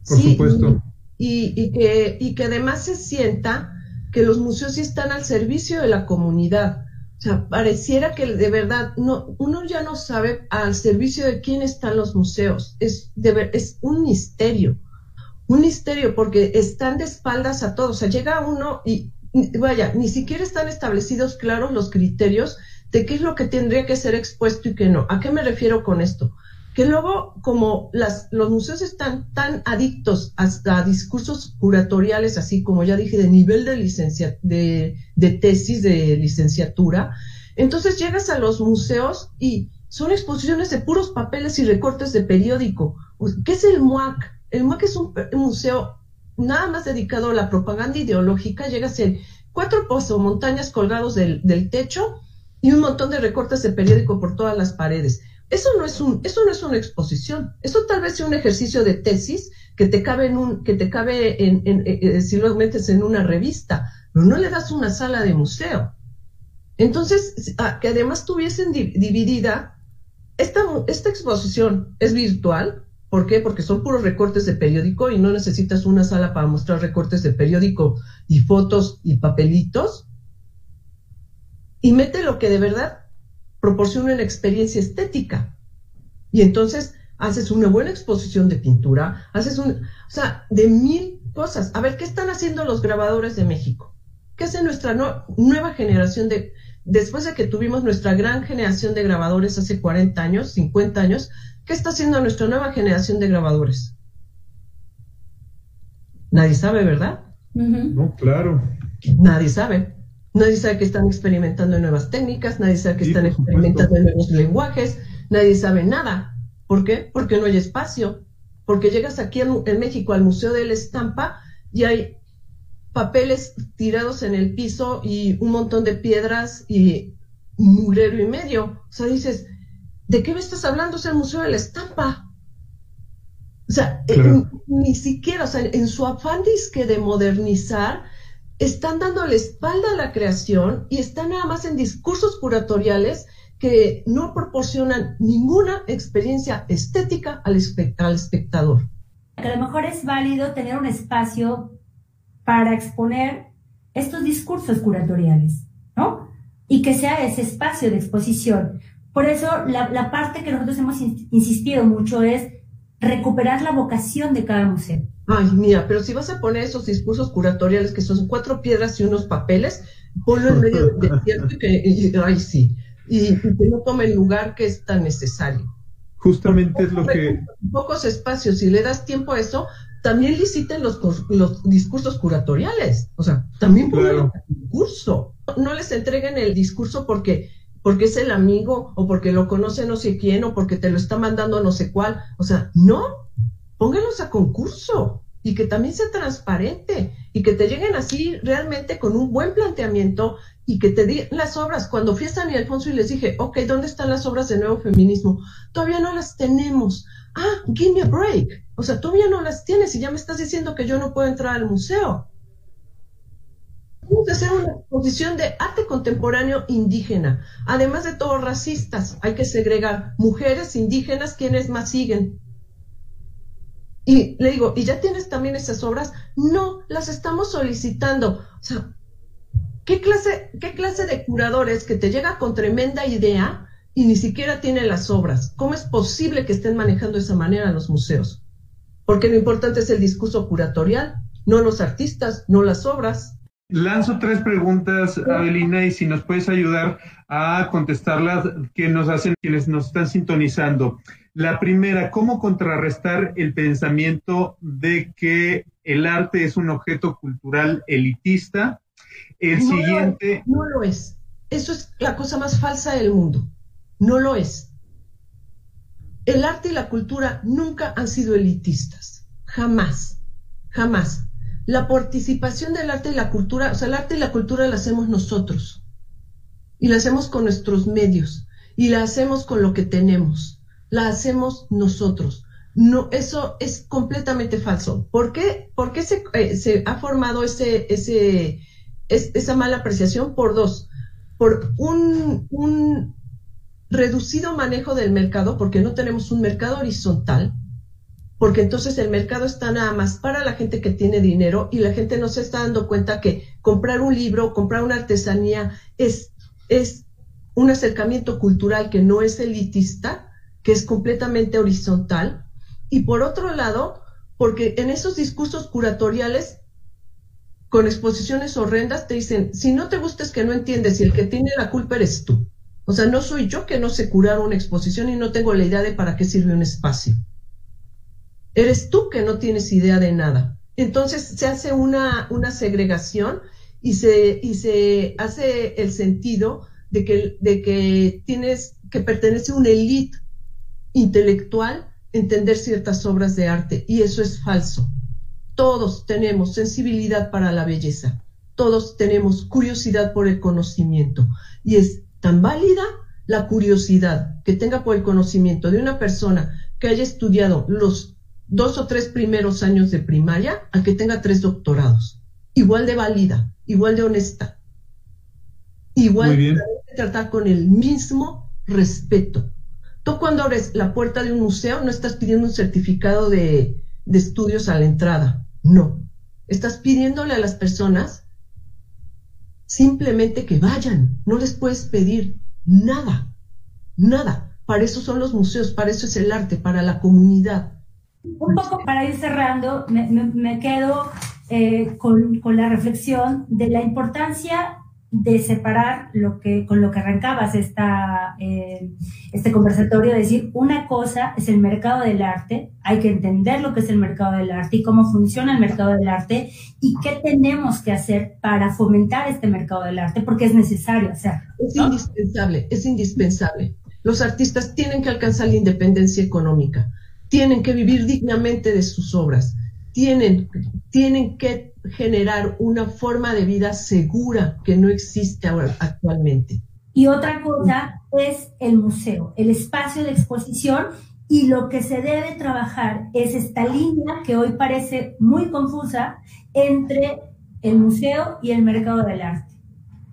Por supuesto. Y, y, que, y que además se sienta que los museos sí están al servicio de la comunidad. O sea, pareciera que de verdad no, uno ya no sabe al servicio de quién están los museos. Es, de, es un misterio, un misterio porque están de espaldas a todos. O sea, llega uno y, vaya, ni siquiera están establecidos claros los criterios de qué es lo que tendría que ser expuesto y qué no. ¿A qué me refiero con esto? Que luego, como las, los museos están tan adictos a, discursos curatoriales, así como ya dije, de nivel de, licencia, de, de tesis de licenciatura, entonces llegas a los museos y son exposiciones de puros papeles y recortes de periódico. ¿Qué es el MUAC? El MUAC es un, museo nada más dedicado a la propaganda ideológica. Llega a ser cuatro montañas colgados del, del techo y un montón de recortes de periódico por todas las paredes. Eso no es un, eso no es una exposición. Eso tal vez sea un ejercicio de tesis que te cabe en un, que te cabe en, en, eh, eh, si lo metes en una revista, pero no le das una sala de museo. Entonces, ah, que además tuviesen dividida, esta, esta exposición es virtual. ¿Por qué? Porque son puros recortes de periódico y no necesitas una sala para mostrar recortes de periódico y fotos y papelitos y mete lo que de verdad proporciona una experiencia estética. Y entonces haces una buena exposición de pintura, haces un, o sea, de mil cosas. A ver, ¿qué están haciendo los grabadores de México? ¿Qué hace nuestra nueva generación de, después de que tuvimos nuestra gran generación de grabadores hace 40 años, 50 años, ¿qué está haciendo nuestra nueva generación de grabadores? Nadie sabe, ¿verdad? No, claro. Nadie sabe. Nadie sabe que están experimentando nuevas técnicas, nadie sabe que están experimentando nuevos lenguajes, nadie sabe nada. ¿Por qué? Porque no hay espacio. Porque llegas aquí en, México al Museo de la Estampa y hay papeles tirados en el piso y un montón de piedras y un murero y medio. O sea, dices, ¿de qué me estás hablando? Es el Museo de la Estampa. O sea, eh, ni siquiera, o sea, en su afán disque de modernizar, están dando la espalda a la creación y están nada más en discursos curatoriales que no proporcionan ninguna experiencia estética al, espectador. a lo mejor es válido tener un espacio para exponer estos discursos curatoriales, ¿no? Y que sea ese espacio de exposición. Por eso la, la parte que nosotros hemos insistido mucho es recuperar la vocación de cada museo. Ay, mira, pero si vas a poner esos discursos curatoriales que son cuatro piedras y unos papeles, ponlo en medio del desierto y que, ay, sí, y, que no tome el lugar que es tan necesario. Justamente es lo que... Pocos espacios, si le das tiempo a eso, también liciten los, los discursos curatoriales. O sea, también pongan el discurso. No les entreguen el discurso porque porque es el amigo o porque lo conoce no sé quién o porque te lo está mandando no sé cuál. O sea, no, póngalos a concurso y que también sea transparente y que te lleguen así realmente con un buen planteamiento y que te digan las obras. Cuando fui a San Alfonso y les dije, ok, ¿dónde están las obras de nuevo feminismo? Todavía no las tenemos. Ah, give me a break. O sea, todavía no las tienes y ya me estás diciendo que yo no puedo entrar al museo. De hacer una exposición de arte contemporáneo indígena, además de todos racistas. Hay que segregar mujeres indígenas, quienes más siguen. Y le digo, ¿y ya tienes también esas obras? No, las estamos solicitando. O sea, ¿qué clase, qué clase de curadores que te llega con tremenda idea y ni siquiera tiene las obras? ¿Cómo es posible que estén manejando de esa manera los museos? Porque lo importante es el discurso curatorial, no los artistas, no las obras. Lanzo tres preguntas, Adelina, y si nos puedes ayudar a contestarlas que nos hacen quienes nos están sintonizando. La primera, ¿cómo contrarrestar el pensamiento de que el arte es un objeto cultural elitista? El siguiente. no lo es. Eso es la cosa más falsa del mundo. No lo es. El arte y la cultura nunca han sido elitistas. Jamás. Jamás. La participación del arte y la cultura, o sea, el arte y la cultura la hacemos nosotros. Y la hacemos con nuestros medios. Y la hacemos con lo que tenemos la hacemos nosotros. No, eso es completamente falso. ¿Por qué, ¿Por qué se, eh, ha formado ese, ese, esa mala apreciación? Por dos. Por un, un reducido manejo del mercado, porque no tenemos un mercado horizontal, porque entonces el mercado está nada más para la gente que tiene dinero y la gente no se está dando cuenta que comprar un libro, comprar una artesanía es, es un acercamiento cultural que no es elitista que es completamente horizontal, y por otro lado, porque en esos discursos curatoriales con exposiciones horrendas te dicen, si no te gustas que no entiendes y el que tiene la culpa eres tú. O sea, no soy yo que no sé curar una exposición y no tengo la idea de para qué sirve un espacio. Eres tú que no tienes idea de nada. Entonces se hace una, una segregación y se, y se hace el sentido de que, de que tienes que pertenece a una élite intelectual entender ciertas obras de arte y eso es falso. Todos tenemos sensibilidad para la belleza, todos tenemos curiosidad por el conocimiento y es tan válida la curiosidad que tenga por el conocimiento de una persona que haya estudiado los dos o tres primeros años de primaria a que tenga tres doctorados. Igual de válida, igual de honesta, igual de tratar con el mismo respeto. Tú cuando abres la puerta de un museo no estás pidiendo un certificado de, estudios a la entrada, no. Estás pidiéndole a las personas simplemente que vayan, no les puedes pedir nada, nada. Para eso son los museos, para eso es el arte, para la comunidad. Un poco para ir cerrando, me, quedo eh, con, con, la reflexión de la importancia de separar lo que, con lo que arrancabas esta, eh, este conversatorio, decir, una cosa es el mercado del arte, hay que entender lo que es el mercado del arte y cómo funciona el mercado del arte y qué tenemos que hacer para fomentar este mercado del arte, porque es necesario hacerlo. Es indispensable, es indispensable. Los artistas tienen que alcanzar la independencia económica, tienen que vivir dignamente de sus obras, tienen, tienen que generar una forma de vida segura que no existe ahora, actualmente. Y otra cosa es el museo, el espacio de exposición y lo que se debe trabajar es esta línea que hoy parece muy confusa entre el museo y el mercado del arte,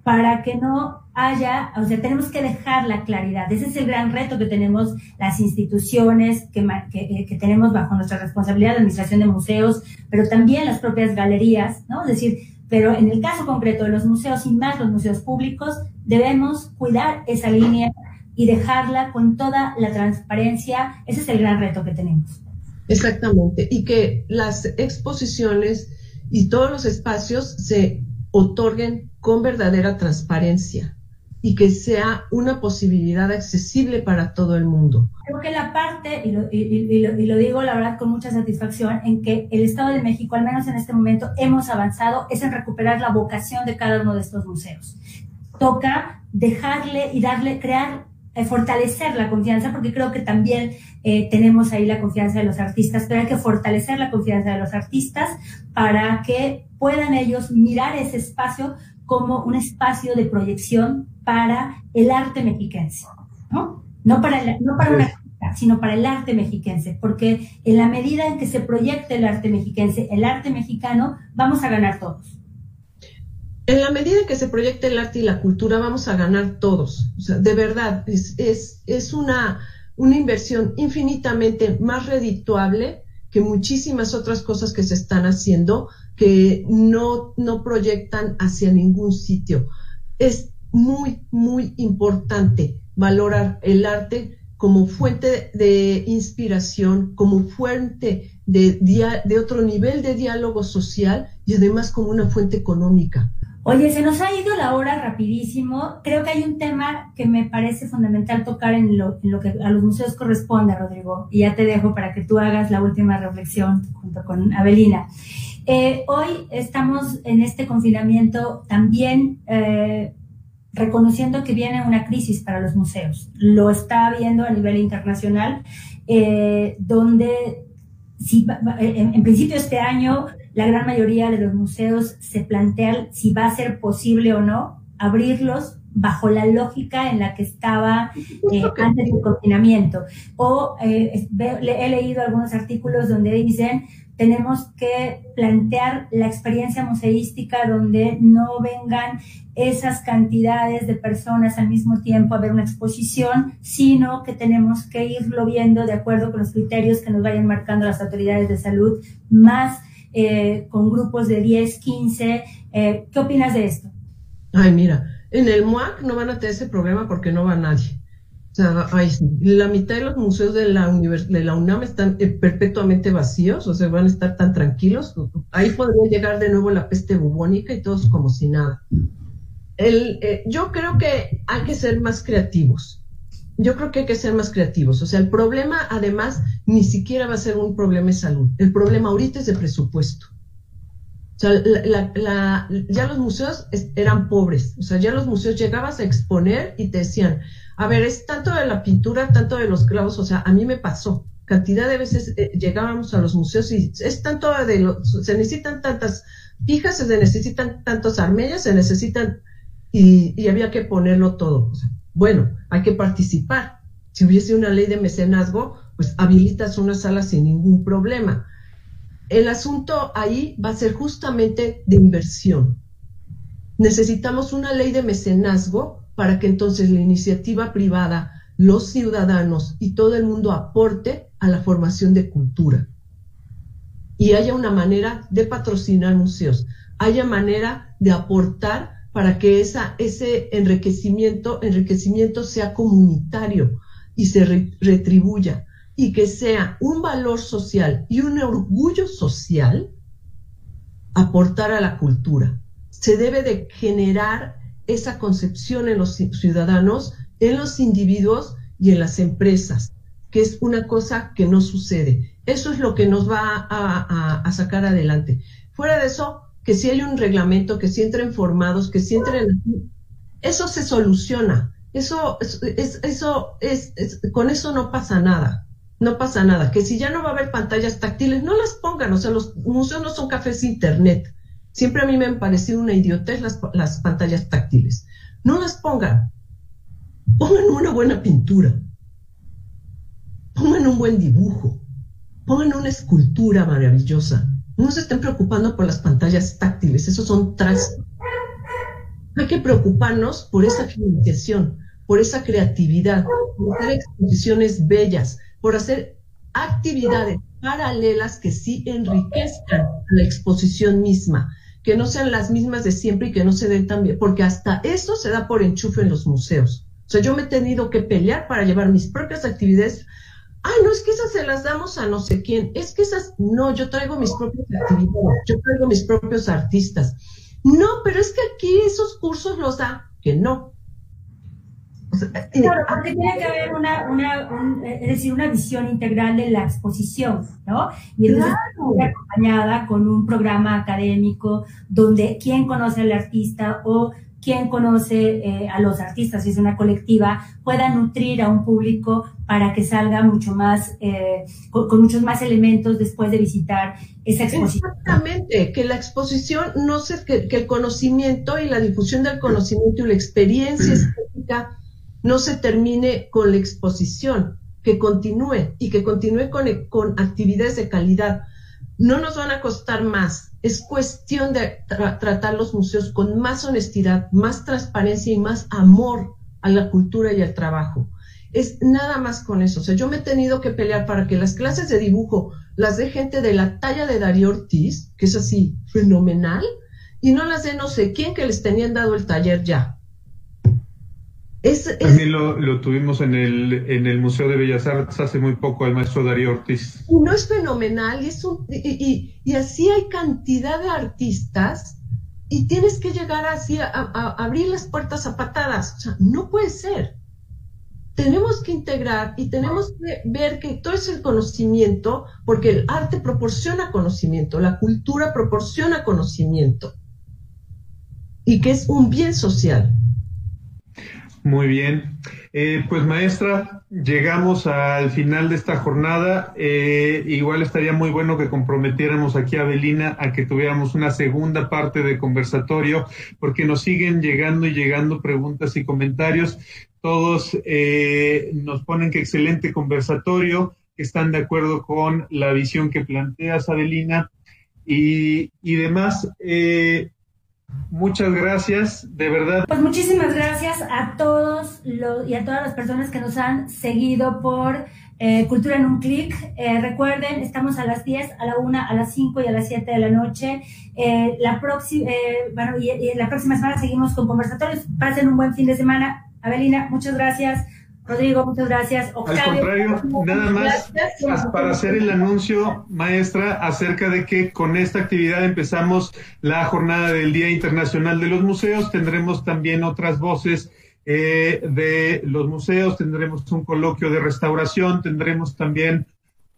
para que no haya, o sea, tenemos que dejar la claridad. Ese es el gran reto que tenemos las instituciones que, que, que, tenemos bajo nuestra responsabilidad de administración de museos, pero también las propias galerías, ¿no? Es decir, pero en el caso concreto de los museos y más los museos públicos, debemos cuidar esa línea y dejarla con toda la transparencia. Ese es el gran reto que tenemos. Exactamente. Y que las exposiciones y todos los espacios se otorguen con verdadera transparencia y que sea una posibilidad accesible para todo el mundo. Creo que la parte, y lo, y, lo, digo la verdad con mucha satisfacción, en que el Estado de México, al menos en este momento, hemos avanzado, es en recuperar la vocación de cada uno de estos museos. Toca dejarle y darle, crear, eh, fortalecer la confianza, porque creo que también eh, tenemos ahí la confianza de los artistas, pero hay que fortalecer la confianza de los artistas para que puedan ellos mirar ese espacio como un espacio de proyección para el arte mexiquense, ¿no? No para, no para una sino para el arte mexiquense, porque en la medida en que se proyecte el arte mexiquense, el arte mexicano, vamos a ganar todos. En la medida en que se proyecte el arte y la cultura, vamos a ganar todos. O sea, de verdad, es, es, es una, una inversión infinitamente más redituable que muchísimas otras cosas que se están haciendo que no, no proyectan hacia ningún sitio. Es muy, muy importante valorar el arte como fuente de inspiración, como fuente de, de otro nivel de diálogo social y además como una fuente económica. Oye, se nos ha ido la hora rapidísimo. Creo que hay un tema que me parece fundamental tocar en lo, en lo que a los museos corresponde, Rodrigo. Y ya te dejo para que tú hagas la última reflexión junto con Abelina. Eh, hoy estamos en este confinamiento también eh, reconociendo que viene una crisis para los museos. Lo está viendo a nivel internacional, eh, donde si, en, en principio este año la gran mayoría de los museos se plantean si va a ser posible o no abrirlos bajo la lógica en la que estaba eh, antes del confinamiento. O eh, he leído algunos artículos donde dicen tenemos que plantear la experiencia museística donde no vengan esas cantidades de personas al mismo tiempo a ver una exposición, sino que tenemos que irlo viendo de acuerdo con los criterios que nos vayan marcando las autoridades de salud, más eh, con grupos de 10, 15. Eh, ¿Qué opinas de esto? Ay, mira, en el MUAC no van a tener ese problema porque no va nadie. O sea, la mitad de los museos de la, de la UNAM están eh, perpetuamente vacíos, o sea, van a estar tan tranquilos. Ahí podría llegar de nuevo la peste bubónica y todos como si nada. El, yo creo que hay que ser más creativos yo creo que hay que ser más creativos. O sea, el problema además ni siquiera va a ser un problema de salud. El problema ahorita es de presupuesto. O sea, ya los museos eran pobres. O sea, ya los museos llegabas a exponer y te decían, a ver, es tanto de la pintura, tanto de los clavos. O sea, a mí me pasó. Cantidad de veces eh, llegábamos a los museos y es tanto de los, se necesitan tantas pijas, se necesitan tantos armellas, se necesitan, y, y había que ponerlo todo. O sea, bueno, hay que participar. Si hubiese una ley de mecenazgo, pues habilitas una sala sin ningún problema. El asunto ahí va a ser justamente de inversión. Necesitamos una ley de mecenazgo para que entonces la iniciativa privada, los ciudadanos y todo el mundo aporte a la formación de cultura. Y haya una manera de patrocinar museos, haya manera de aportar para que esa, ese enriquecimiento, enriquecimiento sea comunitario y se retribuya y que sea un valor social y un orgullo social aportar a la cultura. Se debe de generar esa concepción en los ciudadanos, en los individuos y en las empresas, que es una cosa que no sucede. Eso es lo que nos va a, sacar adelante. Fuera de eso, que si hay un reglamento, que si entren formados, que si entren... Eso se soluciona. Eso, es, eso es, con eso no pasa nada. No pasa nada. Que si ya no va a haber pantallas táctiles, no las pongan. O sea, los museos no son cafés internet. Siempre a mí me han parecido una idiotez las, las pantallas táctiles. No las pongan. Pongan una buena pintura. Pongan un buen dibujo. Pongan una escultura maravillosa no se estén preocupando por las pantallas táctiles, esos son tras. Hay que preocuparnos por esa financiación, por esa creatividad, por hacer exposiciones bellas, por hacer actividades paralelas que sí enriquezcan la exposición misma, que no sean las mismas de siempre y que no se den tan bien, porque hasta eso se da por enchufe en los museos. O sea, yo me he tenido que pelear para llevar mis propias actividades ah, no, es que esas se las damos a no sé quién, es que esas, no, yo traigo mis propias actividades, yo traigo mis propios artistas. No, pero es que aquí esos cursos los da, que no. Claro, porque tiene que haber una, una es decir, una visión integral de la exposición, ¿no? Y entonces acompañada con un programa académico donde quien conoce al artista o quien conoce eh, a los artistas, si es una colectiva, pueda nutrir a un público para que salga mucho más, eh, con, muchos más elementos después de visitar esa exposición. Exactamente, que la exposición no se, que, el conocimiento y la difusión del conocimiento y la experiencia estética no se termine con la exposición, que continúe y que continúe con, con actividades de calidad. No nos van a costar más Es cuestión de tratar los museos con más honestidad, más transparencia y más amor a la cultura y al trabajo. Es nada más con eso. O sea, yo me he tenido que pelear para que las clases de dibujo las dé gente de la talla de Darío Ortiz, que es así fenomenal, y no las de no sé quién que les tenían dado el taller ya. Es, También lo, tuvimos en el, en el Museo de Bellas Artes hace muy poco, el maestro Darío Ortiz. Y no es fenomenal, y, es y, y, así hay cantidad de artistas, y tienes que llegar así a, abrir las puertas a patadas. O sea, no puede ser. Tenemos que integrar y tenemos que ver que todo es el conocimiento, porque el arte proporciona conocimiento, la cultura proporciona conocimiento, y que es un bien social. Muy bien. Eh, pues maestra, llegamos al final de esta jornada. Eh, igual estaría muy bueno que comprometiéramos aquí a Belina a que tuviéramos una segunda parte de conversatorio, porque nos siguen llegando y llegando preguntas y comentarios. Todos eh, nos ponen que excelente conversatorio, que están de acuerdo con la visión que planteas, Abelina, y, y demás. Muchas gracias, de verdad. Pues muchísimas gracias a todos los, y a todas las personas que nos han seguido por eh, Cultura en un clic. Eh, recuerden, estamos a las 10, a la 1, a las 5 y a las 7 de la noche. Eh, la, próxima, bueno, y, y la próxima semana seguimos con conversatorios. Pasen un buen fin de semana. Abelina, muchas gracias. Rodrigo, muchas gracias. Al contrario, nada más para hacer el anuncio, maestra, acerca de que con esta actividad empezamos la jornada del Día Internacional de los Museos. Tendremos también otras voces eh, de los museos, tendremos un coloquio de restauración, tendremos también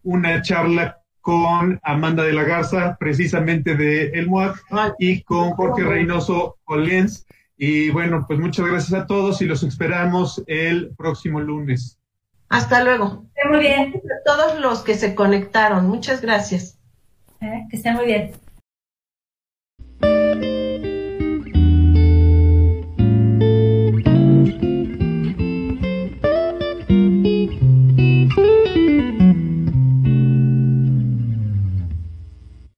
una charla con Amanda de la Garza, precisamente de El MUAC, y con Jorge Reynoso Olens y bueno, pues muchas gracias a todos y los esperamos el próximo lunes. Hasta luego. muy bien. A todos los que se conectaron, muchas gracias. Eh, que estén muy bien.